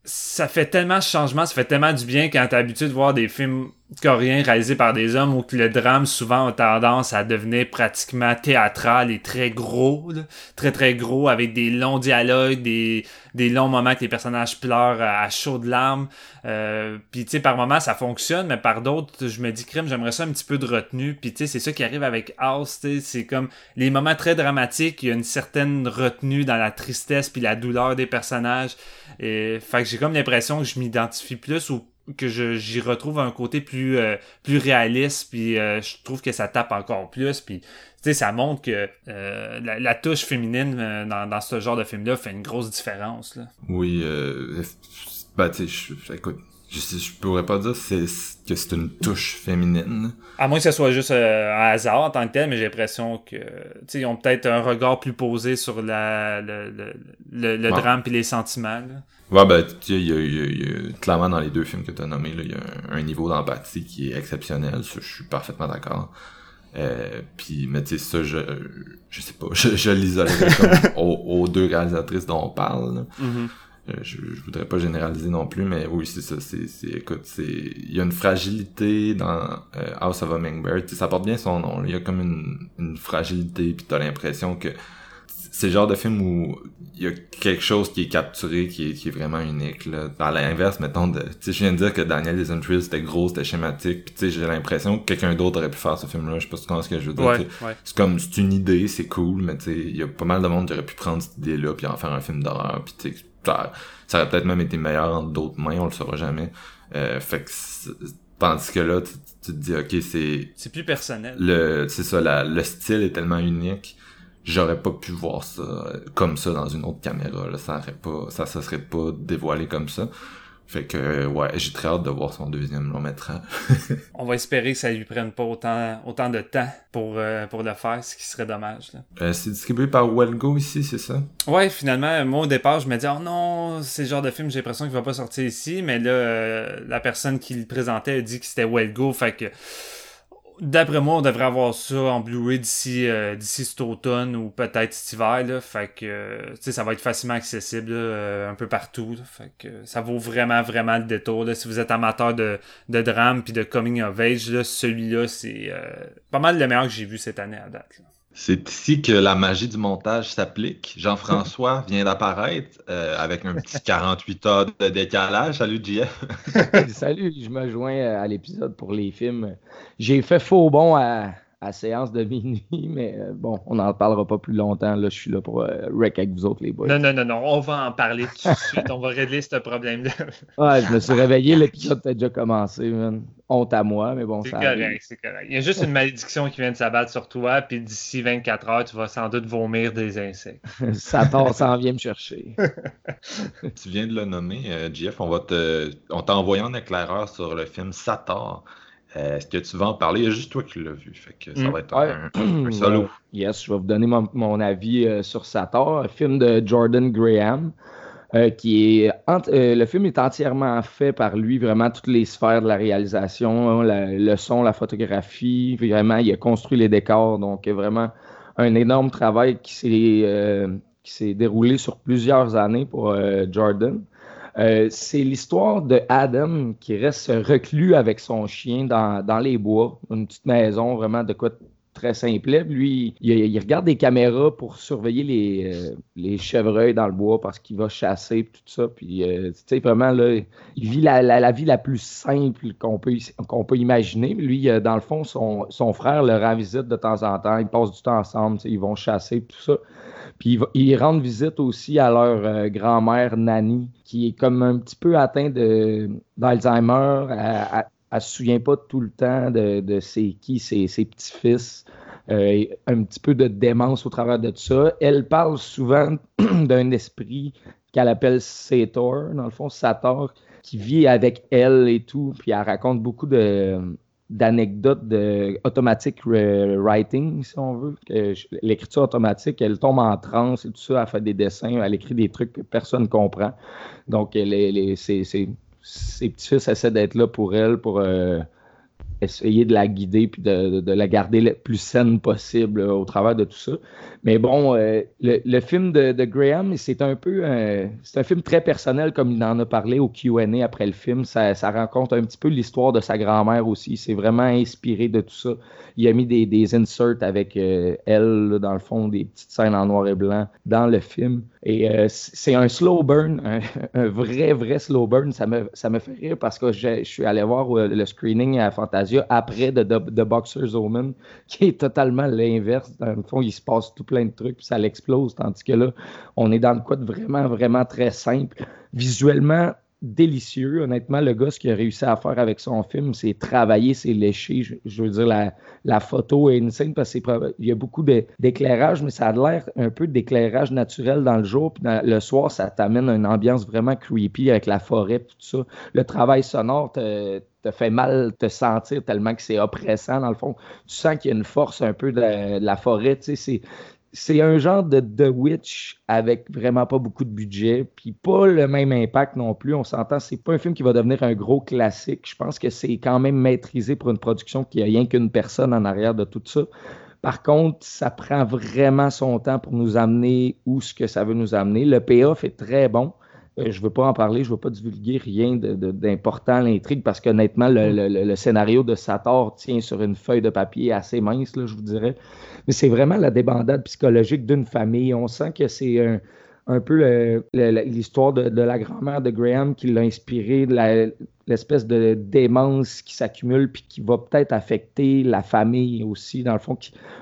Speaker 1: ça fait tellement de changement, ça fait tellement du bien quand t'es habitué de voir des films coréens réalisés par des hommes où le drame souvent a tendance à devenir pratiquement théâtral et très gros, très très gros avec des longs dialogues, des, des longs moments que les personnages pleurent à, chaudes larmes. Euh, puis tu sais par moments ça fonctionne, mais par d'autres je me dis crime j'aimerais ça un petit peu de retenue. Puis tu sais c'est ça qui arrive avec House, c'est comme les moments très dramatiques, il y a une certaine retenue dans la tristesse puis la douleur des personnages. Et fait que j'ai comme l'impression que je m'identifie plus ou que j'y retrouve un côté plus euh, plus réaliste puis euh, je trouve que ça tape encore plus puis tu sais ça montre que euh, la, touche féminine dans, dans ce genre de film là fait une grosse différence là.
Speaker 2: Oui euh, bah tu sais écoute je, je pourrais pas dire que c'est une touche féminine.
Speaker 1: À moins que ce soit juste euh, un hasard en tant que tel, mais j'ai l'impression que ils ont peut-être un regard plus posé sur la, le, le, le, drame et les sentiments.
Speaker 2: Ouais, ben, il y, a, clairement dans les deux films que tu as nommés, il y a un, niveau d'empathie qui est exceptionnel. je suis parfaitement d'accord. Euh, puis, mais tu sais, ça, je, je sais pas, [laughs] je, je l'isolerais comme [laughs] aux, deux réalisatrices dont on parle. Mm-hmm. Je, je, voudrais pas généraliser non plus, mais oui, c'est ça. C'est, c'est, écoute, c'est, il y a une fragilité dans euh, House of Hummingbird. Ça porte bien son nom. Il y a comme une, une fragilité, puis t'as l'impression que c'est le genre de film où il y a quelque chose qui est capturé, qui est, qui est vraiment unique. Là. À l'inverse, mettons, de, je viens de dire que Daniel Desentrill c'était gros, c'était schématique, puis j'ai l'impression que quelqu'un d'autre aurait pu faire ce film-là. Je sais pas ce que je veux dire. C'est comme, c'est une idée, c'est cool, mais il y a pas mal de monde qui aurait pu prendre cette idée-là, puis en faire un film d'horreur, puis ça, ça aurait peut-être même été meilleur entre d'autres mains, on le saura jamais. Euh, fait que tandis que là, tu, te dis, ok, c'est...
Speaker 1: C'est plus personnel.
Speaker 2: Le, c'est ça, la, le style est tellement unique j'aurais pas pu voir ça comme ça dans une autre caméra. Là. Ça aurait pas, ça se serait pas dévoilé comme ça. Fait que ouais, j'ai très hâte de voir son deuxième long métrage. [laughs]
Speaker 1: On va espérer que ça lui prenne pas autant, autant de temps pour, euh, pour le faire, ce qui serait dommage.
Speaker 2: Euh, c'est distribué par Wellgo ici, c'est ça?
Speaker 1: Ouais, finalement, moi au départ, je me dis oh non, c'est le genre de film, j'ai l'impression qu'il va pas sortir ici, mais là, euh, la personne qui le présentait a dit que c'était Wellgo, fait que D'après moi, on devrait avoir ça en Blu-ray d'ici euh, d'ici cet automne ou peut-être cet hiver. Là. Fait que euh, ça va être facilement accessible euh, un peu partout. Fait que ça vaut vraiment, vraiment le détour. Là. Si vous êtes amateur de, de drame puis de coming of age, celui-là, c'est pas mal le meilleur que j'ai vu cette année à date.
Speaker 2: C'est ici que la magie du montage s'applique. Jean-François [laughs] vient d'apparaître euh, avec un petit 48 heures de décalage. Salut, JF. [laughs]
Speaker 3: Salut, je me joins à l'épisode pour les films. J'ai fait faux bon à, à séance de minuit, [laughs] mais euh, bon, on n'en parlera pas plus longtemps. Là, je suis là pour euh, wreck avec vous autres, les boys.
Speaker 1: Non, non, non, non, on va en parler tout de suite. on va régler ce problème-là. [laughs]
Speaker 3: ouais, je me suis réveillé, l'épisode a déjà commencé, Honte à moi, mais bon,
Speaker 1: c'est correct, c'est correct. Il y a juste une malédiction qui vient de s'abattre sur toi, puis d'ici 24 heures, tu vas sans doute vomir des insectes. [laughs]
Speaker 3: ça part, ça en vient me chercher.
Speaker 2: tu viens de le nommer, euh, Jeff. On va te, on t'a envoyé un éclaireur sur le film Sator. Euh, est-ce que tu vas en parler? Il y a juste toi qui l'as vu. Fait que ça mm. va être un, [clears throat] solo.
Speaker 3: yes, je vais vous donner mon, avis euh, sur Sator, un film de Jordan Graham. Euh, qui est le film est entièrement fait par lui, vraiment toutes les sphères de la réalisation, hein, le son, la photographie, vraiment il a construit les décors, donc vraiment un énorme travail qui s'est déroulé sur plusieurs années pour Jordan. Euh, c'est l'histoire de Adam qui reste reclus avec son chien dans, les bois, une petite maison vraiment de quoi très simple. Lui, il, regarde des caméras pour surveiller les, euh, les chevreuils dans le bois parce qu'il va chasser tout ça. Puis, euh, tu sais, vraiment, là, il vit la, vie la plus simple qu'on peut, qu'on peut imaginer. Lui, dans le fond, son, son, frère le rend visite de temps en temps. Ils passent du temps ensemble, ils vont chasser, tout ça. Puis ils rendent visite aussi à leur euh, grand-mère Nanny, qui est comme un petit peu atteinte d'Alzheimer. Elle, ne se souvient pas tout le temps de, ses, qui ses, petits-fils. Euh, un petit peu de démence au travers de ça. Elle parle souvent [clears throat] d'un esprit qu'elle appelle Sator, dans le fond, Sator, qui vit avec elle et tout. Puis elle raconte beaucoup d'anecdotes de automatic writing, si on veut. L'écriture automatique, elle tombe en transe et tout ça, elle fait des dessins, elle écrit des trucs que personne ne comprend. Donc, les, ses, petits-fils essaient d'être là pour elle, pour euh, essayer de la guider puis de, la garder le plus saine possible au travers de tout ça. Mais bon, euh, le, film de, Graham, c'est un peu c'est un film très personnel, comme il en a parlé au QA après le film. Ça, ça raconte un petit peu l'histoire de sa grand-mère aussi. C'est vraiment inspiré de tout ça. Il a mis des, des inserts avec euh, elle, dans le fond, des petites scènes en noir et blanc dans le film. Et euh, c'est un slow burn, [laughs] un, vrai, vrai slow burn. Ça me, ça me fait rire parce que je, suis allé voir le screening à Fantasia après The, The, Boxer's Omen, [laughs] qui est totalement l'inverse. Dans le fond, il se passe tout plein de trucs, puis ça l'explose. Tandis que là, on est dans le quoi de vraiment, vraiment très simple. Visuellement, délicieux. Honnêtement, le gars, ce qu'il a réussi à faire avec son film, c'est travailler, c'est lécher. Je, veux dire, la, la, photo est insane parce qu'il y a beaucoup d'éclairage, mais ça a l'air un peu d'éclairage naturel dans le jour. Puis le soir, ça t'amène une ambiance vraiment creepy avec la forêt, tout ça. Le travail sonore te, fait mal te sentir tellement que c'est oppressant, dans le fond. Tu sens qu'il y a une force un peu de la, de la forêt. Tu sais, c'est un genre de The Witch avec vraiment pas beaucoup de budget, puis pas le même impact non plus. On s'entend, c'est pas un film qui va devenir un gros classique. Je pense que c'est quand même maîtrisé pour une production qui a rien qu'une personne en arrière de tout ça. Par contre, ça prend vraiment son temps pour nous amener où ce que ça veut nous amener. Le payoff est très bon. Euh, je ne veux pas en parler, je ne veux pas divulguer rien d'important à l'intrigue parce qu'honnêtement, le, le, scénario de Sator tient sur une feuille de papier assez mince, là, je vous dirais. Mais c'est vraiment la débandade psychologique d'une famille. On sent que c'est un, peu l'histoire de, la grand-mère de Graham qui l'a inspiré, l'espèce de démence qui s'accumule puis qui va peut-être affecter la famille aussi, dans le fond,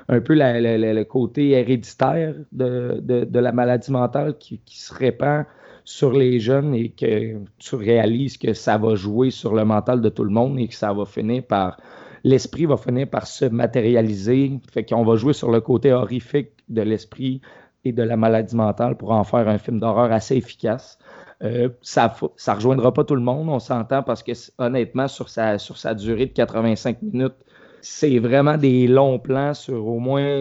Speaker 3: un peu le côté héréditaire de, la maladie mentale qui, qui se répand sur les jeunes et que tu réalises que ça va jouer sur le mental de tout le monde et que ça va finir par l'esprit va finir par se matérialiser. Fait qu'on va jouer sur le côté horrifique de l'esprit et de la maladie mentale pour en faire un film d'horreur assez efficace. Euh, ça ne rejoindra pas tout le monde, on s'entend, parce que honnêtement, sur sa, sur sa durée de 85 minutes, c'est vraiment des longs plans sur au moins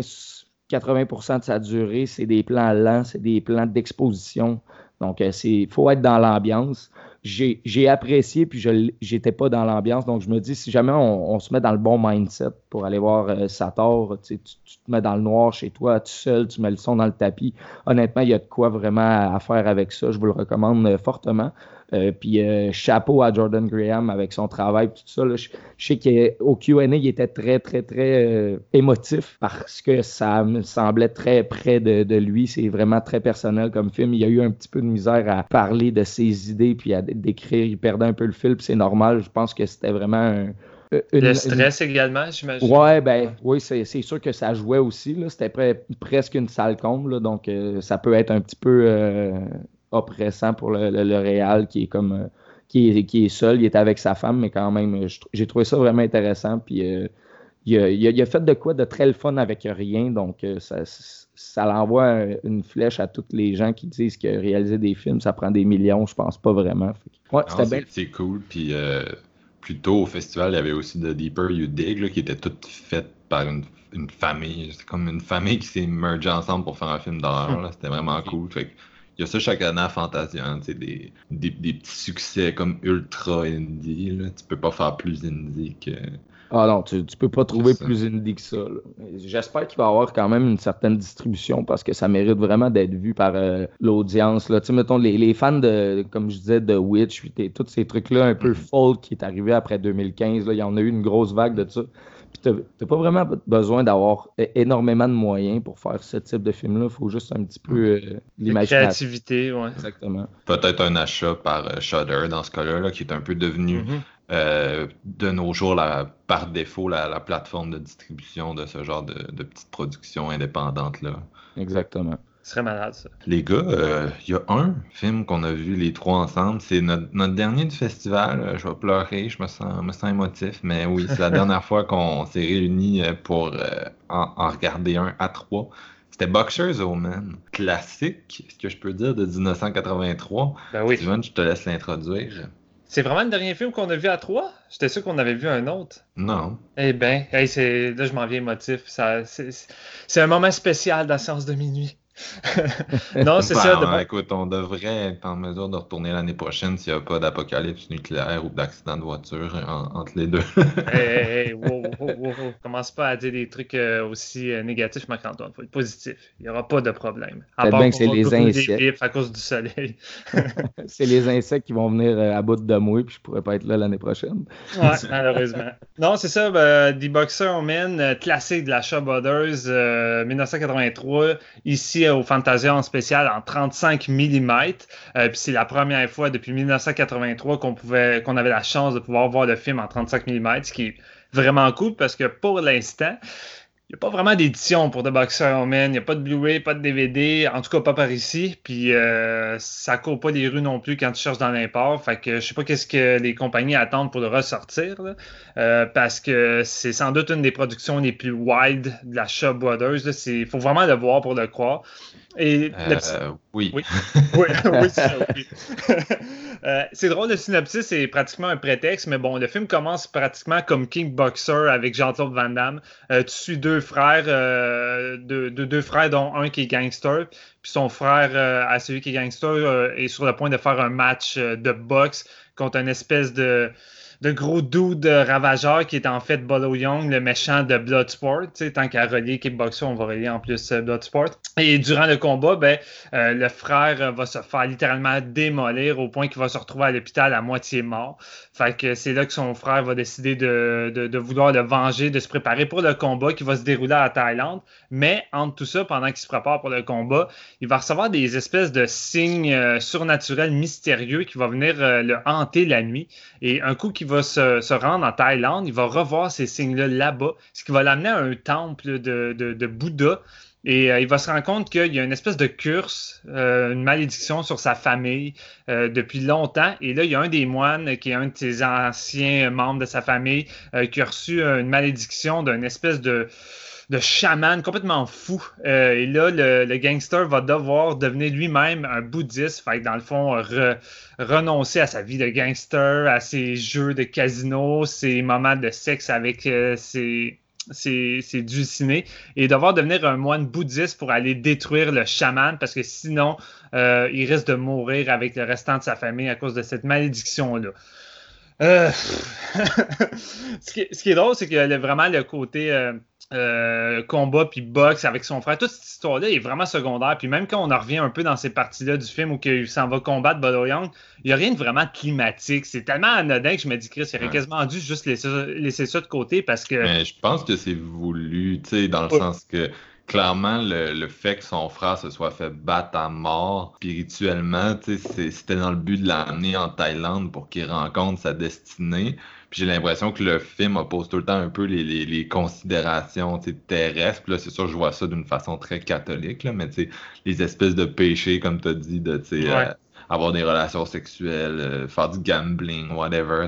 Speaker 3: 80% de sa durée. C'est des plans lents, c'est des plans d'exposition. Donc, il euh, faut être dans l'ambiance. J'ai apprécié, puis je n'étais pas dans l'ambiance. Donc, je me dis, si jamais on, se met dans le bon mindset pour aller voir euh, Sator, tu, te mets dans le noir chez toi, tout seul, tu mets le son dans le tapis. Honnêtement, il y a de quoi vraiment à faire avec ça. Je vous le recommande euh, fortement. Euh, puis euh, chapeau à Jordan Graham avec son travail, tout ça. Je, sais qu'au QA, il était très, très, très euh, émotif parce que ça me semblait très près de, lui. C'est vraiment très personnel comme film. Il y a eu un petit peu de misère à parler de ses idées puis à décrire. Il perdait un peu le fil, c'est normal. Je pense que c'était vraiment un,
Speaker 1: le stress également, j'imagine.
Speaker 3: Ouais, ben, oui, c'est sûr que ça jouait aussi. C'était presque une salle comble, donc ça peut être un petit peu oppressant pour le, le, Real qui est comme euh, qui, est, qui est seul, il est avec sa femme, mais quand même, j'ai trouvé ça vraiment intéressant. Puis euh, il, a, il, a, fait de quoi de très le fun avec rien, donc euh, ça, ça l'envoie une flèche à tous les gens qui disent que réaliser des films, ça prend des millions, je pense pas vraiment.
Speaker 2: Ouais, c'était C'est cool, puis plus tôt au festival, il y avait aussi The Deeper You Dig, qui était toute faite par une, une famille. C'est comme une famille qui s'est mergée ensemble pour faire un film d'horreur. C'était vraiment cool. Fait y a ça chaque année à Fantasia, des, des, des, petits succès comme ultra indie. Là. Tu peux pas faire plus indie que.
Speaker 3: Ah non, tu, tu peux pas trouver plus indie que ça. J'espère qu'il va y avoir quand même une certaine distribution parce que ça mérite vraiment d'être vu par euh, l'audience. Tu sais, mettons, les, les, fans de, comme je disais, de Witch, tous ces trucs-là un peu mm-hmm. folk qui est arrivé après 2015, là, il y en a eu une grosse vague de ça tu n'as pas vraiment besoin d'avoir énormément de moyens pour faire ce type de film-là. Il faut juste un petit peu euh, l'imagination.
Speaker 1: Créativité, oui.
Speaker 3: Exactement.
Speaker 2: Peut-être un achat par euh, Shudder dans ce cas-là, qui est un peu devenu mm-hmm. euh, de nos jours par défaut la, plateforme de distribution de ce genre de, de petites productions indépendantes-là.
Speaker 3: Exactement.
Speaker 1: Ce serait malade, ça.
Speaker 2: Les gars, il euh, y a un film qu'on a vu les trois ensemble. C'est notre, dernier du festival. Euh, je vais pleurer, je me sens, me sens émotif. Mais oui, c'est la [laughs] dernière fois qu'on s'est réunis euh, pour en, regarder un à trois. C'était Boxers Omen. Classique, ce que je peux dire, de 1983.
Speaker 1: Ben oui.
Speaker 2: Steven, je te laisse l'introduire.
Speaker 1: C'est vraiment le dernier film qu'on a vu à trois? J'étais sûr qu'on avait vu un autre.
Speaker 2: Non.
Speaker 1: Eh bien, là, je m'en viens émotif. C'est un moment spécial dans la séance de minuit. [laughs] non, c'est ça.
Speaker 2: Ben, écoute, on devrait être en mesure de retourner l'année prochaine s'il n'y a pas d'apocalypse nucléaire ou d'accident de voiture entre les deux. [laughs]
Speaker 1: hey, hey, [laughs] wow, Commence pas à dire des trucs euh, aussi euh, négatifs, Marc-Antoine. faut être positif. Il n'y aura pas de problème.
Speaker 3: À part bien que c'est les insectes.
Speaker 1: à cause du soleil.
Speaker 3: c'est les insectes qui vont venir euh, à bout de moi puis je pourrais pas être là l'année prochaine.
Speaker 1: ouais, malheureusement. Non, c'est ça. Ben, The Boxer Omen, classique de la Shaw Brothers, 1983. Ici, au Fantasia en spécial en 35 mm. puis c'est la première fois depuis 1983 qu'on pouvait qu'on avait la chance de pouvoir voir le film en 35 mm, ce qui est vraiment cool parce que pour l'instant, n'y a pas vraiment d'édition pour The Boxer Man. Il n'y a pas de Blu-ray, pas de DVD, en tout cas pas par ici. Puis euh, ça court pas les rues non plus quand tu cherches dans l'import. Fait que je sais pas qu'est-ce que les compagnies attendent pour le ressortir. Euh, parce que c'est sans doute une des productions les plus wide de la Shaw Brothers. Il faut vraiment le voir pour le croire.
Speaker 2: Et euh, oui.
Speaker 1: Oui, [laughs] oui, [laughs] oui [laughs] c'est drôle, le synopsis c'est pratiquement un prétexte, mais bon, le film commence pratiquement comme King Boxer avec Jean-Claude Van Damme. tu suis deux frères, euh, de, deux frères, dont un qui est gangster. Puis son frère, euh, à celui qui est gangster, euh, est sur le point de faire un match de boxe contre une espèce de de gros dude ravageur qui est en fait Bolo Young, le méchant de Bloodsport. Tant qu'à relier Kickboxer, on va relier en plus euh, Bloodsport. Et durant le combat, ben, euh, le frère va se faire littéralement démolir au point qu'il va se retrouver à l'hôpital à moitié mort. Fait que c'est là que son frère va décider de, de, vouloir le venger, de se préparer pour le combat qui va se dérouler à Thaïlande. Mais entre tout ça, pendant qu'il se prépare pour le combat, il va recevoir des espèces de signes euh, surnaturels mystérieux qui vont venir le hanter la nuit. Et un coup qu'il va se, rendre en Thaïlande, il va revoir ces signes-là là-bas, ce qui va l'amener à un temple de, Bouddha. Et euh, il va se rendre compte qu'il y a une espèce de curse, euh, une malédiction sur sa famille euh, depuis longtemps. Et là, il y a un des moines qui est un de ses anciens membres de sa famille qui a reçu une malédiction d'une espèce de, de chaman complètement fou. Euh, et là, le, gangster va devoir devenir lui-même un bouddhiste, fait dans le fond, renoncer à sa vie de gangster, à ses jeux de casino, ses moments de sexe avec euh, ses, ses, dulcinés, et devoir devenir un moine bouddhiste pour aller détruire le chaman, parce que sinon, euh, il risque de mourir avec le restant de sa famille à cause de cette malédiction-là. [laughs] ce, qui, ce, qui, est drôle, c'est a vraiment le côté euh, combat puis boxe avec son frère. Toute cette histoire-là est vraiment secondaire. Puis même quand on en revient un peu dans ces parties-là du film où il s'en va combattre Bodo Young, il n'y a rien de vraiment climatique. C'est tellement anodin que je me dis, Chris, il aurait quasiment dû juste laisser, ça de côté parce que.
Speaker 2: Mais je pense que c'est voulu, tu sais, dans le sens que clairement, le, fait que son frère se soit fait battre à mort spirituellement, c'était dans le but de l'amener en Thaïlande pour qu'il rencontre sa destinée. Puis j'ai l'impression que le film oppose tout le temps un peu les, les, les considérations terrestres. Puis là, c'est sûr, je vois ça d'une façon très catholique, là, mais les espèces de péchés, comme tu as dit, de euh, avoir des relations sexuelles, euh, faire du gambling, whatever.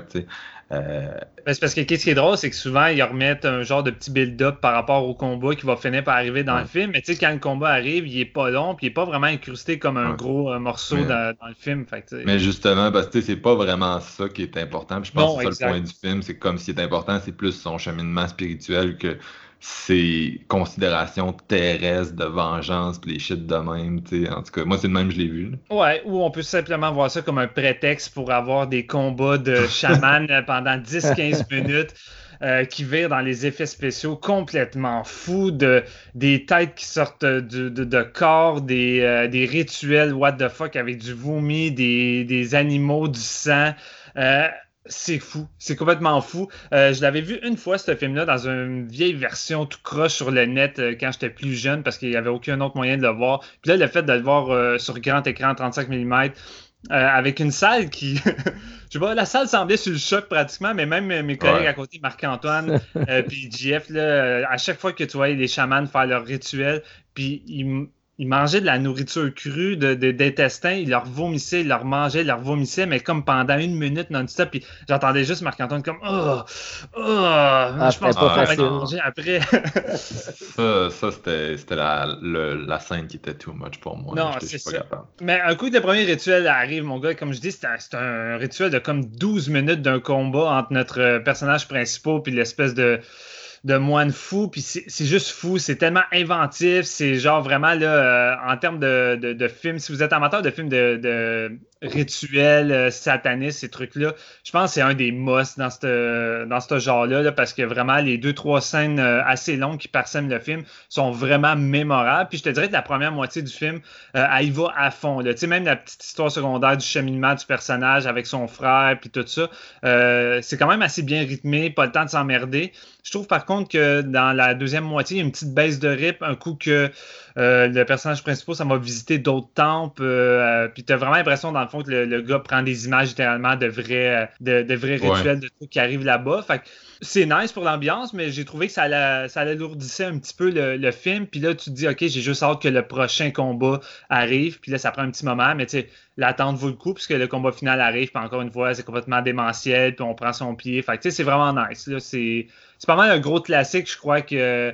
Speaker 1: Euh, ben, c'est parce que ce qui est drôle, c'est que souvent, ils remettent un genre de petit build-up par rapport au combat qui va finir par arriver dans le film. Mais tu sais, quand le combat arrive, il est pas long, puis il est pas vraiment incrusté comme un gros euh, morceau dans, le film.
Speaker 2: mais justement, parce que c'est pas vraiment ça qui est important. je pense que c'est ça le point du film. C'est comme si est important, c'est plus son cheminement spirituel que ces considérations terrestres de vengeance pis les shit de même, tu sais. En tout cas, moi, c'est le même, je l'ai vu.
Speaker 1: Ouais, ou on peut simplement voir ça comme un prétexte pour avoir des combats de [laughs] chaman pendant 10-15 [laughs] minutes. Euh, qui virent dans les effets spéciaux complètement fous, de, des têtes qui sortent de, de, corps, des, euh, des, rituels what the fuck avec du vomi, des, des animaux, du sang. Euh, c'est fou, c'est complètement fou. Euh, je l'avais vu une fois, ce film-là, dans une vieille version tout croche sur le net euh, quand j'étais plus jeune parce qu'il n'y avait aucun autre moyen de le voir. Puis là, le fait de le voir euh, sur grand écran 35 mm avec une salle qui. [laughs] je sais pas, la salle semblait sur le choc pratiquement, mais même mes collègues à côté, Marc-Antoine, [laughs] puis JF, là, à chaque fois que tu voyais les chamans faire leur rituel, puis ils ils mangeaient de la nourriture crue, de, d'intestins, ils leur vomissaient, ils leur mangeaient, ils leur vomissaient, mais comme pendant une minute non-stop, puis j'entendais juste Marc-Antoine comme « Oh! Oh! Ah, je pense pas faire manger après. [laughs] »
Speaker 2: Ça, ça c'était, c'était la, la scène qui était too much pour moi.
Speaker 1: Non, c'est ça. Mais un coup, le premier rituel arrive, mon gars, comme je dis, c'est un, un rituel de comme 12 minutes d'un combat entre notre personnage principal puis l'espèce de de moine fou, puis c'est juste fou, c'est tellement inventif, c'est genre vraiment là, euh, en termes de, de, de films, si vous êtes amateur de films de, de rituels euh, satanistes, ces trucs-là, je pense que c'est un des must dans ce dans genre-là, parce que vraiment les deux, trois scènes euh, assez longues qui parsèment le film sont vraiment mémorables. Puis je te dirais que la première moitié du film, elle y va à fond. Tu sais, même la petite histoire secondaire du cheminement du personnage avec son frère, puis tout ça, c'est quand même assez bien rythmé, pas le temps de s'emmerder. Je trouve par contre que dans la deuxième moitié, il y a une petite baisse de rip, un coup que Euh, le personnage principal, ça m'a visité d'autres temples. Euh, puis t'as vraiment l'impression, dans le fond, que le, gars prend des images littéralement de vrais, de, vrais rituels, de trucs qui arrivent là-bas. Fait c'est nice pour l'ambiance, mais j'ai trouvé que ça, ça alourdissait un petit peu le, film. Puis là, tu te dis, OK, j'ai juste hâte que le prochain combat arrive. Puis là, ça prend un petit moment, mais tu sais, l'attente vaut le coup, puisque le combat final arrive. Puis encore une fois, c'est complètement démentiel. Puis on prend son pied. Fait tu sais, c'est vraiment nice. C'est pas mal un gros classique, je crois, que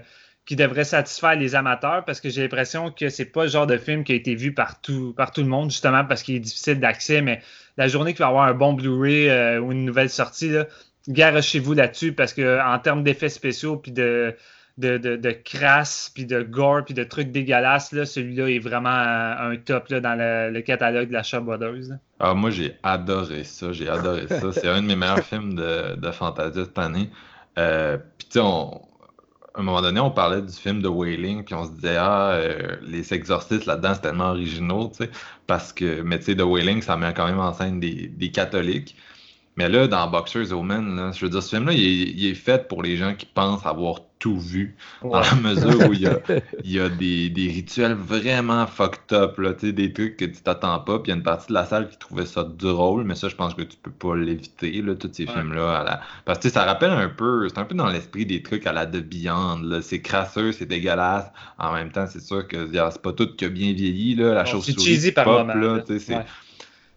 Speaker 1: qui devrait satisfaire les amateurs parce que j'ai l'impression que c'est pas le genre de film qui a été vu par tout, par tout le monde, justement parce qu'il est difficile d'accès, mais la journée qu'il va avoir un bon Blu-ray euh, ou une nouvelle sortie, là, chez vous là-dessus parce que en termes d'effets spéciaux puis de, de, de, crasse, puis de gore, puis de trucs dégueulasses, là, celui-là est vraiment un top là, dans le, catalogue de la Shabodeuse.
Speaker 2: Ah, moi, j'ai adoré ça. J'ai adoré ça. C'est un de mes meilleurs films de, de fantasy cette année. Euh, puis, tu sais, on, à un moment donné, on parlait du film de Wailing, puis on se disait, ah, euh, les exorcistes là-dedans, c'est tellement originaux, tu sais, parce que, mais tu sais, The Wailing, ça met quand même en scène des, des catholiques. Mais là, dans Boxers Omen, je veux dire, ce film-là, il, est fait pour les gens qui pensent avoir tout vu. Dans la mesure où il y a, [laughs] il y a des, des, rituels vraiment fucked up, là, des trucs que tu t'attends pas. Puis il y a une partie de la salle qui trouvait ça drôle, mais ça, je pense que tu peux pas l'éviter, là, tous ces films-là. La... Parce que ça rappelle un peu, c'est un peu dans l'esprit des trucs à la The Beyond. C'est crasseux, c'est dégueulasse. En même temps, c'est sûr que c'est pas tout qui a bien vieilli, là, la chose
Speaker 1: C'est cheesy par moment. Là,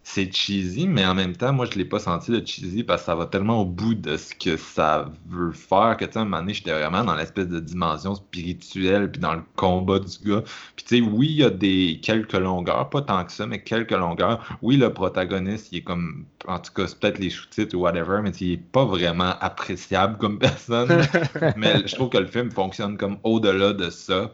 Speaker 2: c'est cheesy, mais en même temps, moi, je l'ai pas senti de cheesy parce que ça va tellement au bout de ce que ça veut faire que, tu sais, un moment donné, j'étais vraiment dans l'espèce de dimension spirituelle puis dans le combat du gars. Puis, tu sais, oui, il y a des quelques longueurs, pas tant que ça, mais quelques longueurs. Oui, le protagoniste, il est comme, en tout cas, c'est peut-être les sous-titres ou whatever, mais il est pas vraiment appréciable comme [laughs] personne. [laughs] mais je trouve que le film fonctionne comme au-delà de ça.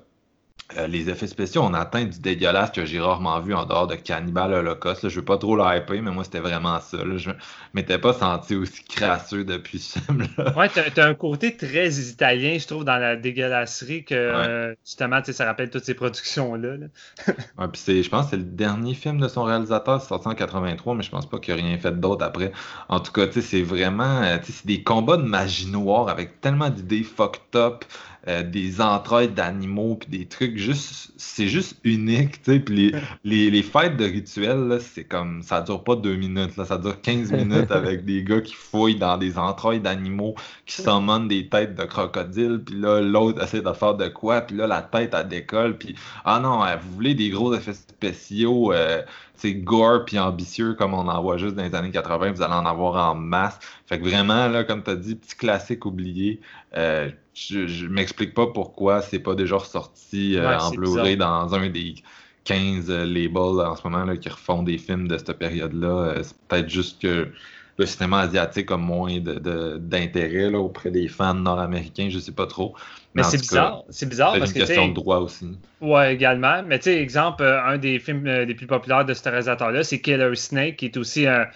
Speaker 2: Euh, les effets spéciaux, on atteint du dégueulasse que j'ai rarement vu en dehors de Cannibal Holocaust. Là. Je veux pas trop l'hyper, mais moi, c'était vraiment ça. Là. Je m'étais pas senti aussi crasseux depuis ce film-là.
Speaker 1: Ouais, t'as, un côté très italien, je trouve, dans la dégueulasserie que, euh, justement, ça rappelle toutes ces productions-là. [laughs]
Speaker 2: ouais, puis je pense que c'est le dernier film de son réalisateur, c'est sorti en 83, mais je pense pas qu'il ait rien fait d'autre après. En tout cas, c'est vraiment, euh, c'est des combats de magie noire avec tellement d'idées fucked up. Euh, des entrailles d'animaux puis des trucs juste c'est juste unique tu sais puis les, [laughs] les, fêtes de rituels c'est comme ça dure pas deux minutes là ça dure 15 minutes [laughs] avec des gars qui fouillent dans des entrailles d'animaux qui summonent des têtes de crocodiles puis là l'autre essaie de faire de quoi puis là la tête elle décolle puis ah non vous voulez des gros effets spéciaux euh, c'est gore puis ambitieux comme on en voit juste dans les années 80, vous allez en avoir en masse. Fait que vraiment, là, comme tu as dit, petit classique oublié. Euh, je, je m'explique pas pourquoi c'est pas déjà ressorti euh, en Blu-ray dans un des 15 euh, labels en ce moment là, qui refont des films de cette période-là. c'est peut-être juste que le cinéma asiatique a moins d'intérêt auprès des fans nord-américains, je sais pas trop.
Speaker 1: Mais, c'est bizarre. C'est bizarre
Speaker 2: parce
Speaker 1: que.
Speaker 2: C'est une question de droit aussi.
Speaker 1: Ouais, également. Mais tu sais, exemple, euh, un des films euh, les plus populaires de ce réalisateur-là, c'est Killer Snake, qui est aussi un,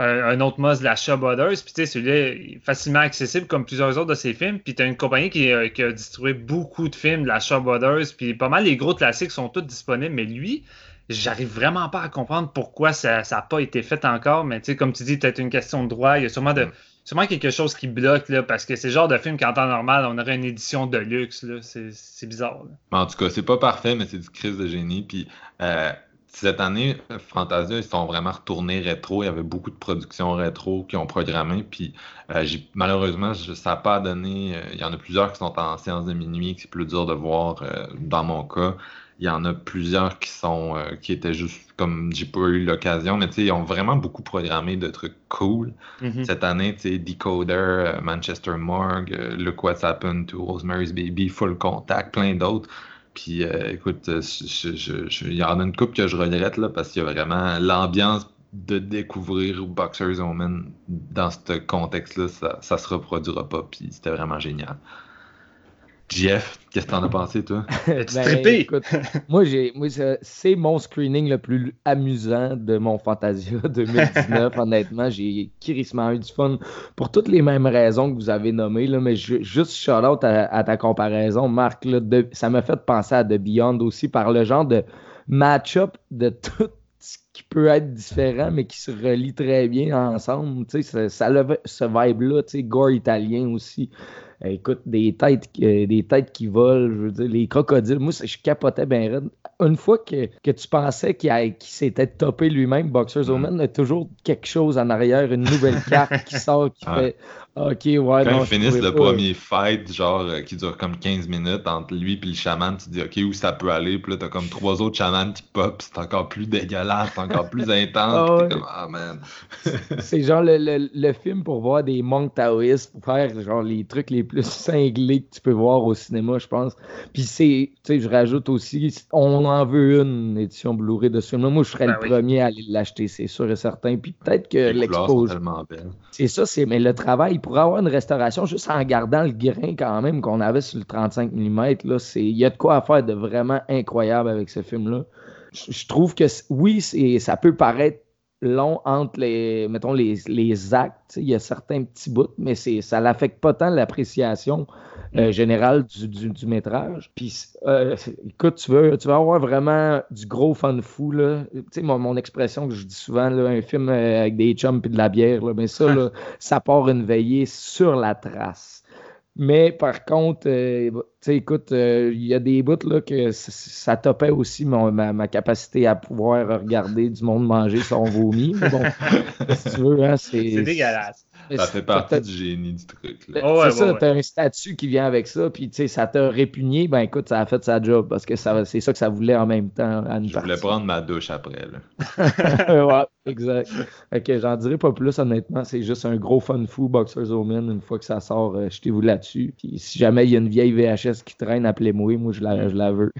Speaker 1: un, autre must de la Shaw Brothers. Puis tu sais, celui-là est facilement accessible comme plusieurs autres de ses films. Puis tu as une compagnie qui, euh, qui, a distribué beaucoup de films de la Shaw Brothers. Puis pas mal les gros classiques sont tous disponibles. Mais lui, j'arrive vraiment pas à comprendre pourquoi ça n'a pas été fait encore. Mais tu sais, comme tu dis, peut-être une question de droit. Il y a sûrement, de, mm. sûrement quelque chose qui bloque, là, parce que c'est le genre de film qu'en temps normal, on aurait une édition de luxe. C'est bizarre.
Speaker 2: En tout cas, c'est pas parfait, mais c'est du crise de génie. Puis euh, cette année, Fantasia, ils sont vraiment retournés rétro. Il y avait beaucoup de productions rétro qui ont programmé. Puis euh, malheureusement, ça n'a pas donné. Euh, il y en a plusieurs qui sont en séance de minuit, que c'est plus dur de voir dans mon cas. Il y en a plusieurs qui sont euh, qui étaient juste comme j'ai pas eu l'occasion, mais ils ont vraiment beaucoup programmé de trucs cool. Mm-hmm. Cette année, tu sais, Decoder, euh, Manchester Morgue, euh, Look What's Happened to Rosemary's Baby, Full Contact, plein d'autres. Puis écoute, il y en a une coupe que je regrette là, parce qu'il y a vraiment l'ambiance de découvrir Boxers Omen dans ce contexte-là, ça, ça se reproduira pas. Puis c'était vraiment génial. Jeff, qu'est-ce que t'en as pensé, toi? [laughs]
Speaker 1: ben, trippé?
Speaker 3: moi, j'ai, moi c'est mon screening le plus amusant de mon Fantasia [laughs] 2019. honnêtement, j'ai crissement eu du fun pour toutes les mêmes raisons que vous avez nommées. Là, mais juste shout-out à, ta comparaison, Marc. ça m'a fait penser à The Beyond aussi par le genre de match-up de tout ce qui peut être différent, mais qui se relie très bien ensemble. Ça, ça a ce vibe-là, gore italien aussi. Écoute, des têtes, euh, des têtes qui volent, je veux dire, les crocodiles. Moi, je capotais bien Une fois que, que tu pensais qu'il s'était topé lui-même, Boxers mm. Omen, il y a toujours quelque chose en arrière, une nouvelle carte qui sort, qui [laughs] fait Ok, ouais,
Speaker 2: Quand
Speaker 3: non,
Speaker 2: ils finissent le premier fight, genre, euh, qui dure comme 15 minutes entre lui et le chaman, tu te dis, ok, où ça peut aller? Puis là, t'as comme trois autres chamans qui pop, c'est encore plus dégueulasse, c'est encore plus intense. ah, comme, ah man.
Speaker 3: c'est genre le, le, le, film pour voir des monks taoïstes, pour faire genre les trucs les plus [laughs] cinglés que tu peux voir au cinéma, je pense. Puis c'est, tu sais, je rajoute aussi, on en veut une édition Blu-ray de ce film Moi, je serais ben le premier à aller l'acheter, c'est sûr et certain. Puis peut-être que l'expose. C'est ça, c'est, mais le travail pour avoir une restauration juste en gardant le grain quand même qu'on avait sur le 35 mm. Il y a de quoi faire de vraiment incroyable avec ce film-là. Je trouve que oui, ça peut paraître long entre les, mettons, les, actes. Il y a certains petits bouts, mais ça n'affecte pas tant l'appréciation euh, générale du, du, métrage. Puis, euh, écoute, tu veux, tu vas avoir vraiment du gros fun fou. Là. Tu sais, mon, mon, expression que je dis souvent, là, un film euh, avec des chums et de la bière, là, mais ça, là, [laughs] ça part une veillée sur la trace. Mais par contre, euh, sais, écoute, euh, il y a des bouts là, que ça topait aussi mon, ma, capacité à pouvoir regarder du monde manger son vomi. Mais bon, [laughs] si tu veux, hein, c'est.
Speaker 1: C'est dégueulasse.
Speaker 2: Ça fait partie du génie du truc.
Speaker 3: Oh, c'est ça, t'as un statut qui vient avec ça, puis tu sais, ça t'a répugné, ben écoute, ça a fait sa job, parce que c'est ça que ça voulait en même temps. À une
Speaker 2: Je voulais prendre ma douche après, là. [laughs]
Speaker 3: ouais, exact. Ok, j'en dirai pas plus, honnêtement, c'est juste un gros fun fou, Boxers Omen, une fois que ça sort, euh, jetez-vous là-dessus. Puis si jamais il y a une vieille VHS qui traîne, appelez-moi, moi je la, je la veux.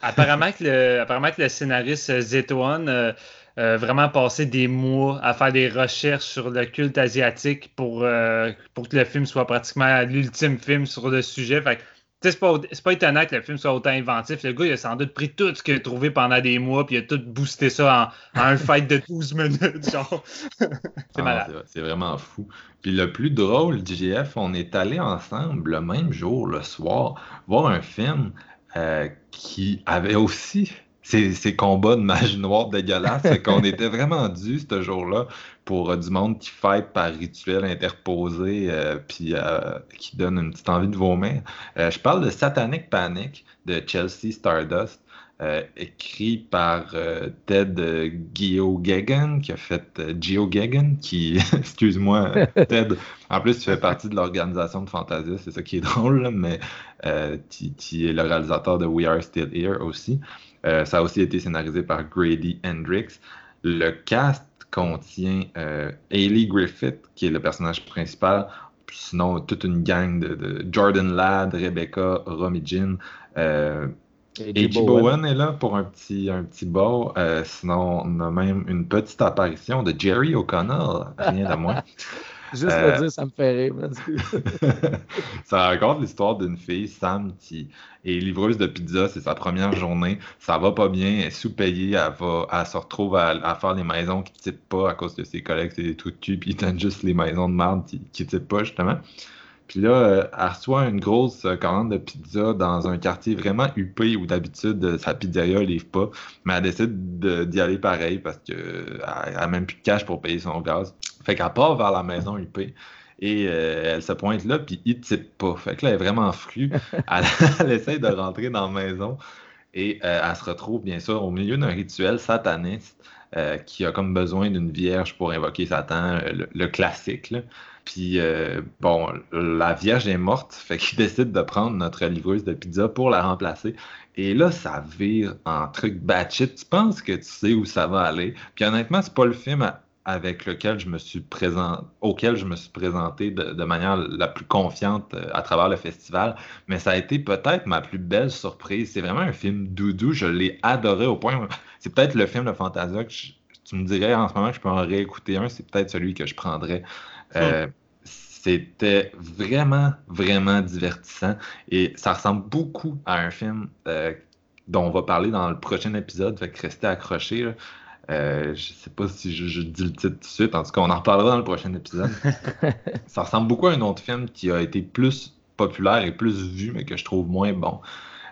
Speaker 1: apparemment, que le, apparemment que le scénariste euh, Zetuan euh, euh, vraiment passé des mois à faire des recherches sur le culte asiatique pour, euh, pour que le film soit pratiquement l'ultime film sur le sujet. Fait c'est pas, pas étonnant que le film soit autant inventif. Le gars, il a sans doute pris tout ce qu'il a trouvé pendant des mois, puis il a tout boosté ça en, un fight de 12 minutes. [laughs] Genre. [laughs] c'est ah, malade.
Speaker 2: C'est vraiment fou. Puis le plus drôle, JF, on est allé ensemble le même jour, le soir, voir un film euh, qui avait aussi ces, combats de magie noire dégueulasses. c'est qu'on était vraiment dû ce jour-là pour euh, du monde qui fête par rituel interposé euh, puis euh, qui donne une petite envie de vomir. je parle de Satanic Panic de Chelsea Stardust. écrit par Ted Geo Gagan, qui a fait Geo Gagan, qui, [laughs] excuse-moi, Ted, en plus, tu fais partie de l'organisation de Fantasia, c'est ça qui est [laughs] drôle, mais qui, est le réalisateur de We Are Still Here aussi. Euh, ça a aussi été scénarisé par Grady Hendrix. Le cast contient euh, Hayley Griffith, qui est le personnage principal, sinon toute une gang de, Jordan Ladd, Rebecca, Romy Jean. Euh, Bowen. est là pour un petit, un petit euh, sinon, on a même une petite apparition de Jerry O'Connell, rien de moins. [laughs]
Speaker 3: Juste le euh, dire, ça me fait rire. [laughs]
Speaker 2: ça raconte l'histoire d'une fille, Sam, qui est livreuse de pizza. C'est sa première journée. Ça va pas bien. Elle est sous-payée. Elle, va, elle se retrouve à, faire les maisons qui ne typent pas à cause de ses collègues. C'est des trucs de cul. Puis ils donnent juste les maisons de merde qui ne typent pas, justement. Puis là, euh, elle reçoit une grosse euh, commande de pizza dans un quartier vraiment huppé où d'habitude sa pizzeria livre pas. Mais elle décide d'y aller pareil parce qu'elle n'a même plus de cash pour payer son gaz. Fait qu'elle part vers la maison UP et euh, elle se pointe là, puis il ne type pas. Fait que là, elle est vraiment frue. [laughs] Elle, essaie de rentrer dans la maison et euh, elle se retrouve, bien sûr, au milieu d'un rituel sataniste euh, qui a comme besoin d'une vierge pour invoquer Satan, le, classique. Puis, bon, la vierge est morte, [laughs] fait qu'il décide de prendre notre livreuse de pizza pour la remplacer. Et là, ça vire en truc batshit. Tu penses que tu sais où ça va aller. Puis honnêtement, c'est pas le film à avec lequel je me suis présent, auquel je me suis présenté de, manière la plus confiante euh, à travers le festival. Mais ça a été peut-être ma plus belle surprise. C'est vraiment un film doudou. Je l'ai adoré au point. [laughs] C'est peut-être le film de Fantasia que tu me dirais en ce moment que je peux en réécouter un. C'est peut-être celui que je prendrais. Euh, c'était vraiment, vraiment divertissant. Et ça ressemble beaucoup à un film euh, dont on va parler dans le prochain épisode. Fait que restez accrochés. Euh, je sais pas si je, dis le titre tout de suite. En tout cas, on en reparlera dans le prochain épisode. [laughs] ça ressemble beaucoup à un autre film qui a été plus populaire et plus vu, mais que je trouve moins bon.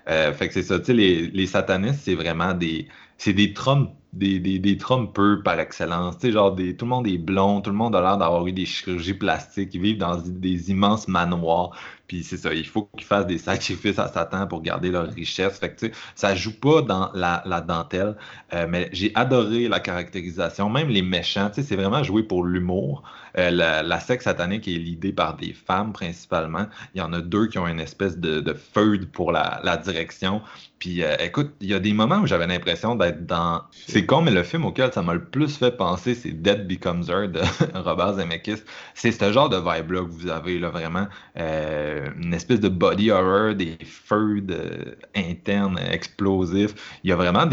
Speaker 2: Euh, fait que c'est ça, tu sais, les, les, satanistes, c'est vraiment des. C'est des trommes des, des, des trompeurs par excellence. Tu sais, genre, des, tout le monde est blond, tout le monde a l'air d'avoir eu des chirurgies plastiques, ils vivent dans des immenses manoirs. Puis c'est ça, il faut qu'ils fassent des sacrifices à Satan pour garder leur richesse. Fait que, tu sais, ça joue pas dans la, la dentelle, euh, mais j'ai adoré la caractérisation, même les méchants. Tu sais, c'est vraiment joué pour l'humour. Euh, la, la, secte satanique est l'idée par des femmes principalement. Il y en a deux qui ont une espèce de, de feud pour la, la direction. Puis euh, écoute, il y a des moments où j'avais l'impression d'être dans. C'est con, mais le film auquel ça m'a le plus fait penser, c'est Dead Becomes Her de [laughs] Robert Zemeckis. C'est ce genre de vibe-là que vous avez là, vraiment. Euh, une espèce de body horror, des feux internes explosifs. Il y a vraiment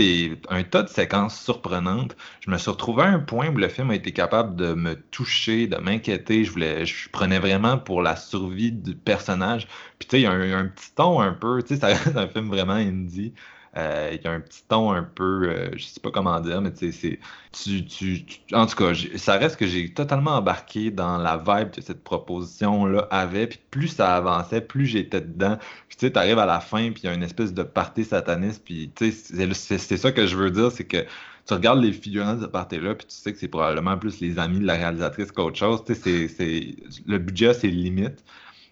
Speaker 2: un tas de séquences surprenantes. Je me suis retrouvé à un point où le film a été capable de me toucher, de m'inquiéter. Je prenais vraiment pour la survie du personnage. Puis tu sais, il y a un, un, petit ton un peu, tu sais, reste [laughs] un film vraiment indie. Euh, il y a un petit ton un peu, euh, je sais pas comment dire, mais tu sais, tu, tu, en tout cas, ça reste que j'ai totalement embarqué dans la vibe que cette proposition-là avait. Puis plus ça avançait, plus j'étais dedans. Tu sais, t'arrives à la fin, puis il y a une espèce de party sataniste. Puis tu sais, c'est ça que je veux dire, c'est que tu regardes les figurants de ce party-là, puis tu sais que c'est probablement plus les amis de la réalisatrice qu'autre chose. Tu sais, c'est, le budget, c'est limite.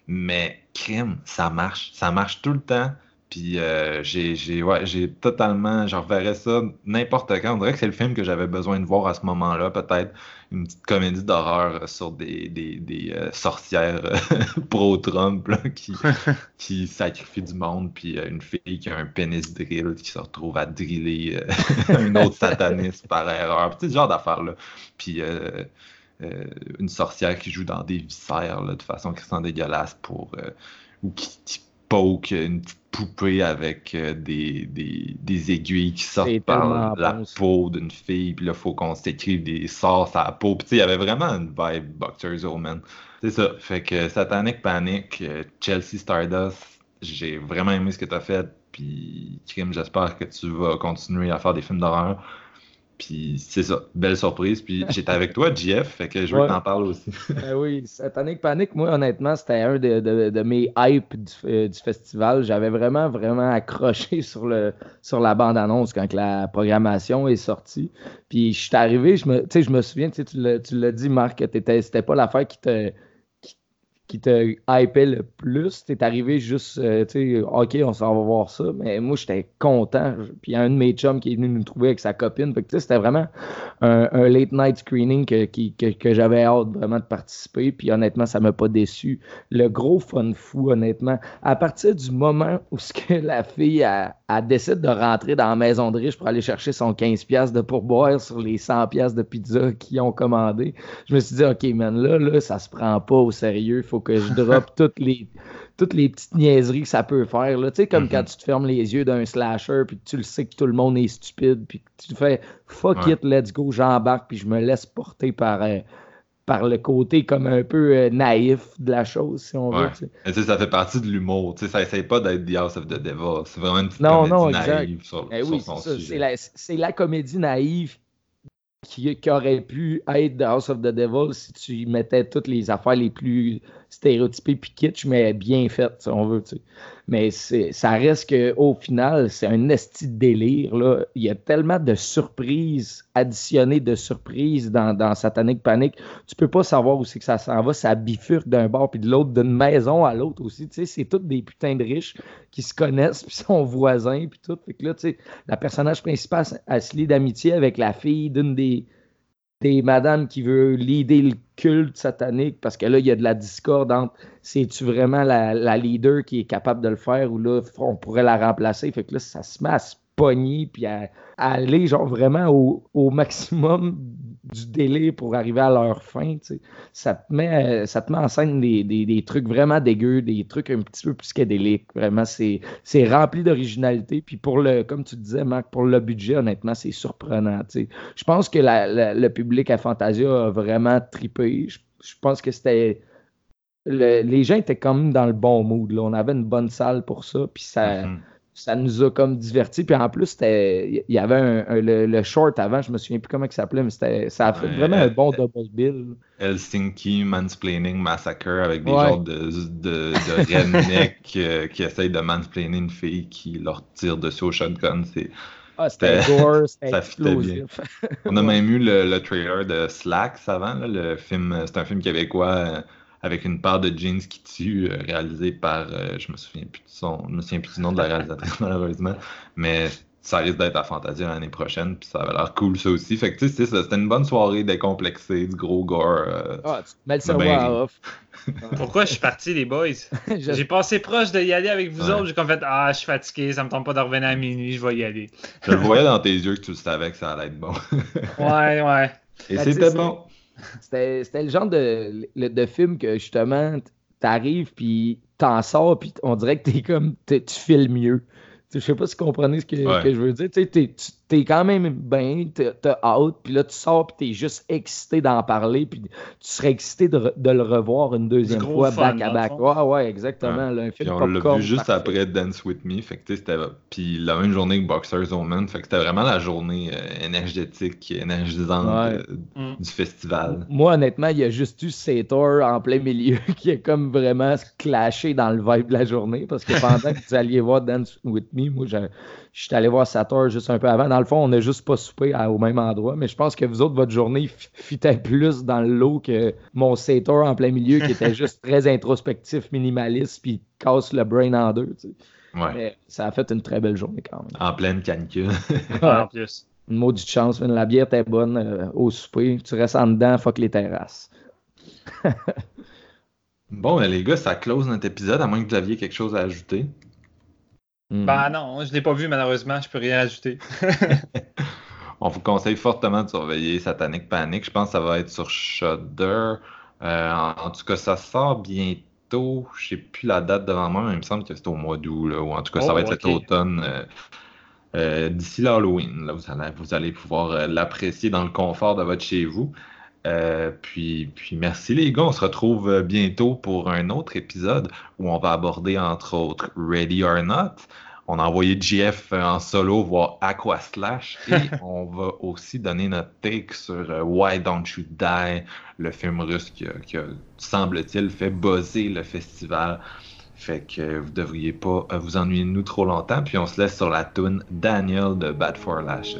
Speaker 2: Mais crime, ça marche. Ça marche tout le temps. Puis euh, j'ai ouais, totalement, je reverrais ça n'importe quand. On dirait que c'est le film que j'avais besoin de voir à ce moment-là, peut-être une petite comédie d'horreur sur des, des, des euh, sorcières [laughs] pro-Trump qui, [laughs] qui sacrifient du monde, puis euh, une fille qui a un pénis drill qui se retrouve à driller [laughs] un autre sataniste par erreur. Petit genre d'affaire-là. Puis une sorcière qui joue dans des viscères là, de façon qui sent dégueulasse pour... ou qui, qui poke une petite poupée avec euh, des, des, des, aiguilles qui sortent par la peau d'une fille, puis là, il faut qu'on s'écrive des sorts à la peau. Puis, il y avait vraiment une vibe Boxers Omen. C'est ça. Fait que Satanic Panic, euh, Chelsea Stardust, j'ai vraiment aimé ce que tu as fait. Puis, Kim, j'espère que tu vas continuer à faire des films d'horreur. Puis c'est ça, belle surprise. Puis [laughs] j'étais avec toi, Jeff, fait que je veux que t'en parles aussi. [laughs]
Speaker 3: ben oui, Satanic Panic, moi, honnêtement, c'était un de, de, de, mes hypes du, euh, du festival. J'avais vraiment, vraiment accroché [laughs] sur, le, sur la bande-annonce quand la programmation est sortie. Puis je suis arrivé, je me, je me souviens, tu l'as dit, Marc, c'était pas l'affaire qui te qui te hypait le plus. T'es arrivé juste, euh, tu sais, OK, on s'en va voir ça. Mais moi, j'étais content. Puis un de mes chums qui est venu nous trouver avec sa copine. Que c'était vraiment un, late night screening que, que, j'avais hâte vraiment de participer. Puis honnêtement, ça m'a pas déçu. Le gros fun fou, honnêtement. À partir du moment où ce que la fille a, décide de rentrer dans la maison de riche pour aller chercher son 15$ de pourboire sur les 100$ de pizza qu'ils ont commandé, je me suis dit, OK, man, là, là, ça se prend pas au sérieux. Il faut que je drop [laughs] toutes les toutes les petites niaiseries que ça peut faire. Tu sais, comme quand mm-hmm. tu te fermes les yeux d'un slasher, puis tu le sais que tout le monde est stupide, puis tu fais fuck it, let's go, j'embarque, puis je me laisse porter par, euh, par le côté comme un peu euh, naïf de la chose, si on veut.
Speaker 2: Et ça fait partie de l'humour. Ça essaie pas d'être The House of the Devil. C'est vraiment une petite non, comédie non, naïve sur,
Speaker 3: eh oui, son sujet. C'est la, la, comédie naïve qui, qui, aurait pu être The House of the Devil si tu mettais toutes les affaires les plus stéréotypé puis kitsch, mais bien fait, si on veut. Tu sais. Mais ça reste qu'au final, c'est un esti de délire. Là. Il y a tellement de surprises, additionnées de surprises dans, dans Satanic Panic. Tu peux pas savoir où c'est que ça s'en va. Ça bifurque d'un bord puis de l'autre, d'une maison à l'autre aussi. C'est tous des putains de riches qui se connaissent puis [laughs] sont voisins puis tout. Fait que là, la personnage principal a se lie d'amitié avec la fille d'une des des madames qui veut leader le culte satanique parce que là, il y a de la discorde entre c'est-tu vraiment la, la, leader qui est capable de le faire ou là, on pourrait la remplacer. Fait que là, ça se met à se pogner puis à, aller genre vraiment au, maximum du délai pour arriver à leur fin. Ça te, met, ça te met en scène des, des, des, trucs vraiment dégueux, des trucs un petit peu psychédéliques. Vraiment, c'est rempli d'originalité. Puis pour le, comme tu disais, Marc, pour le budget, honnêtement, c'est surprenant. Je pense que le public à Fantasia a vraiment tripé. Je, pense que c'était. les gens étaient même dans le bon mood. Là. On avait une bonne salle pour ça. Puis ça. Mm-hmm ça nous a comme divertis. Puis en plus, il y avait un, le, short avant, je me souviens plus comment il s'appelait, mais ça a fait vraiment un bon double bill.
Speaker 2: Helsinki Mansplaining Massacre avec des genres de, de, de redneck [laughs] euh, qui essayent de mansplainer une fille qui leur tire dessus au shotgun. C'est
Speaker 3: Ah, c'était gore, c'était [laughs]
Speaker 2: explosif. [laughs] On a même eu le, trailer de Slacks avant, le film, c'est un film québécois euh, avec une part de jeans qui tue, euh, réalisé par, euh, je me souviens plus de son, je me souviens plus du nom de la réalisatrice [laughs] malheureusement, mais ça risque d'être à Fantasia l'année prochaine, puis ça avait l'air cool ça aussi. Fait que tu sais, c'était une bonne soirée décomplexée, du gros gore. Euh,
Speaker 3: ah, tu mets le cerveau off. [laughs]
Speaker 1: Pourquoi je suis parti, les boys? [laughs] J'ai passé proche de y aller avec vous autres, j'ai comme fait Ah, je suis fatigué, ça me tente pas de revenir à minuit, je vais y aller.
Speaker 2: je le voyais dans tes yeux que tu savais que ça allait être bon.
Speaker 1: ouais, ouais.
Speaker 2: Et c'était bon.
Speaker 3: C'était le genre de, de film que justement, t'arrives, puis t'en sors, puis on dirait que t'es comme, tu files mieux. Je sais pas si vous comprenez ce que, je veux dire. Tu t'es quand même bien, t'as hâte, puis là, tu sors, puis t'es juste excité d'en parler, puis tu serais excité de, le revoir une deuxième fois, back à back. Ouais, ouais, exactement. un film
Speaker 2: on l'a vu juste après Dance With Me, fait que c'était. Puis la même journée que Boxers Omen, fait que c'était vraiment la journée euh, énergétique, énergisante euh, mm. du festival.
Speaker 3: Moi, honnêtement, il y a juste eu Sator en plein milieu [laughs] qui est comme vraiment clashé dans le vibe de la journée, parce que pendant [laughs] que vous alliez voir Dance With Me, moi, je suis allé voir Sator juste un peu avant. Dans le fond, on n'a juste pas soupé au même endroit, mais je pense que vous autres, votre journée fitait plus dans le lot que mon Sator en plein milieu qui était juste [laughs] très introspectif, minimaliste, puis casse le brain en deux. Mais ça a fait une très belle journée quand même.
Speaker 2: En pleine canicule.
Speaker 1: en plus.
Speaker 3: Une maudite chance, la bière était bonne euh, au souper. Tu restes en dedans, fuck les terrasses. [laughs]
Speaker 2: bon, ben, les gars, ça close notre épisode, à moins que vous aviez quelque chose à ajouter.
Speaker 1: Hmm. Bah non, je ne l'ai pas vu malheureusement, je peux rien ajouter. [laughs] [laughs]
Speaker 2: On vous conseille fortement de surveiller Satanic Panic. Je pense que ça va être sur Shudder. Euh, en, tout cas, ça sort bientôt. Je ne sais plus la date devant moi, mais il me semble que c'est au mois d'août. Ou en tout cas, ça va oh, être cet automne. Euh, euh, d'ici l'Halloween, vous allez, vous allez pouvoir l'apprécier dans le confort de votre chez vous. Puis, puis merci les gars, on se retrouve bientôt pour un autre épisode où on va aborder entre autres Ready or Not, on a envoyé JF en solo voir Aqua Slash [laughs] et on va aussi donner notre take sur euh, Why Don't You Die, le film russe qui, semble-t-il, fait buzzer le festival. Fait que vous devriez pas euh, vous ennuyer de nous trop longtemps. Puis on se laisse sur la tune Daniel de Bad for Lash.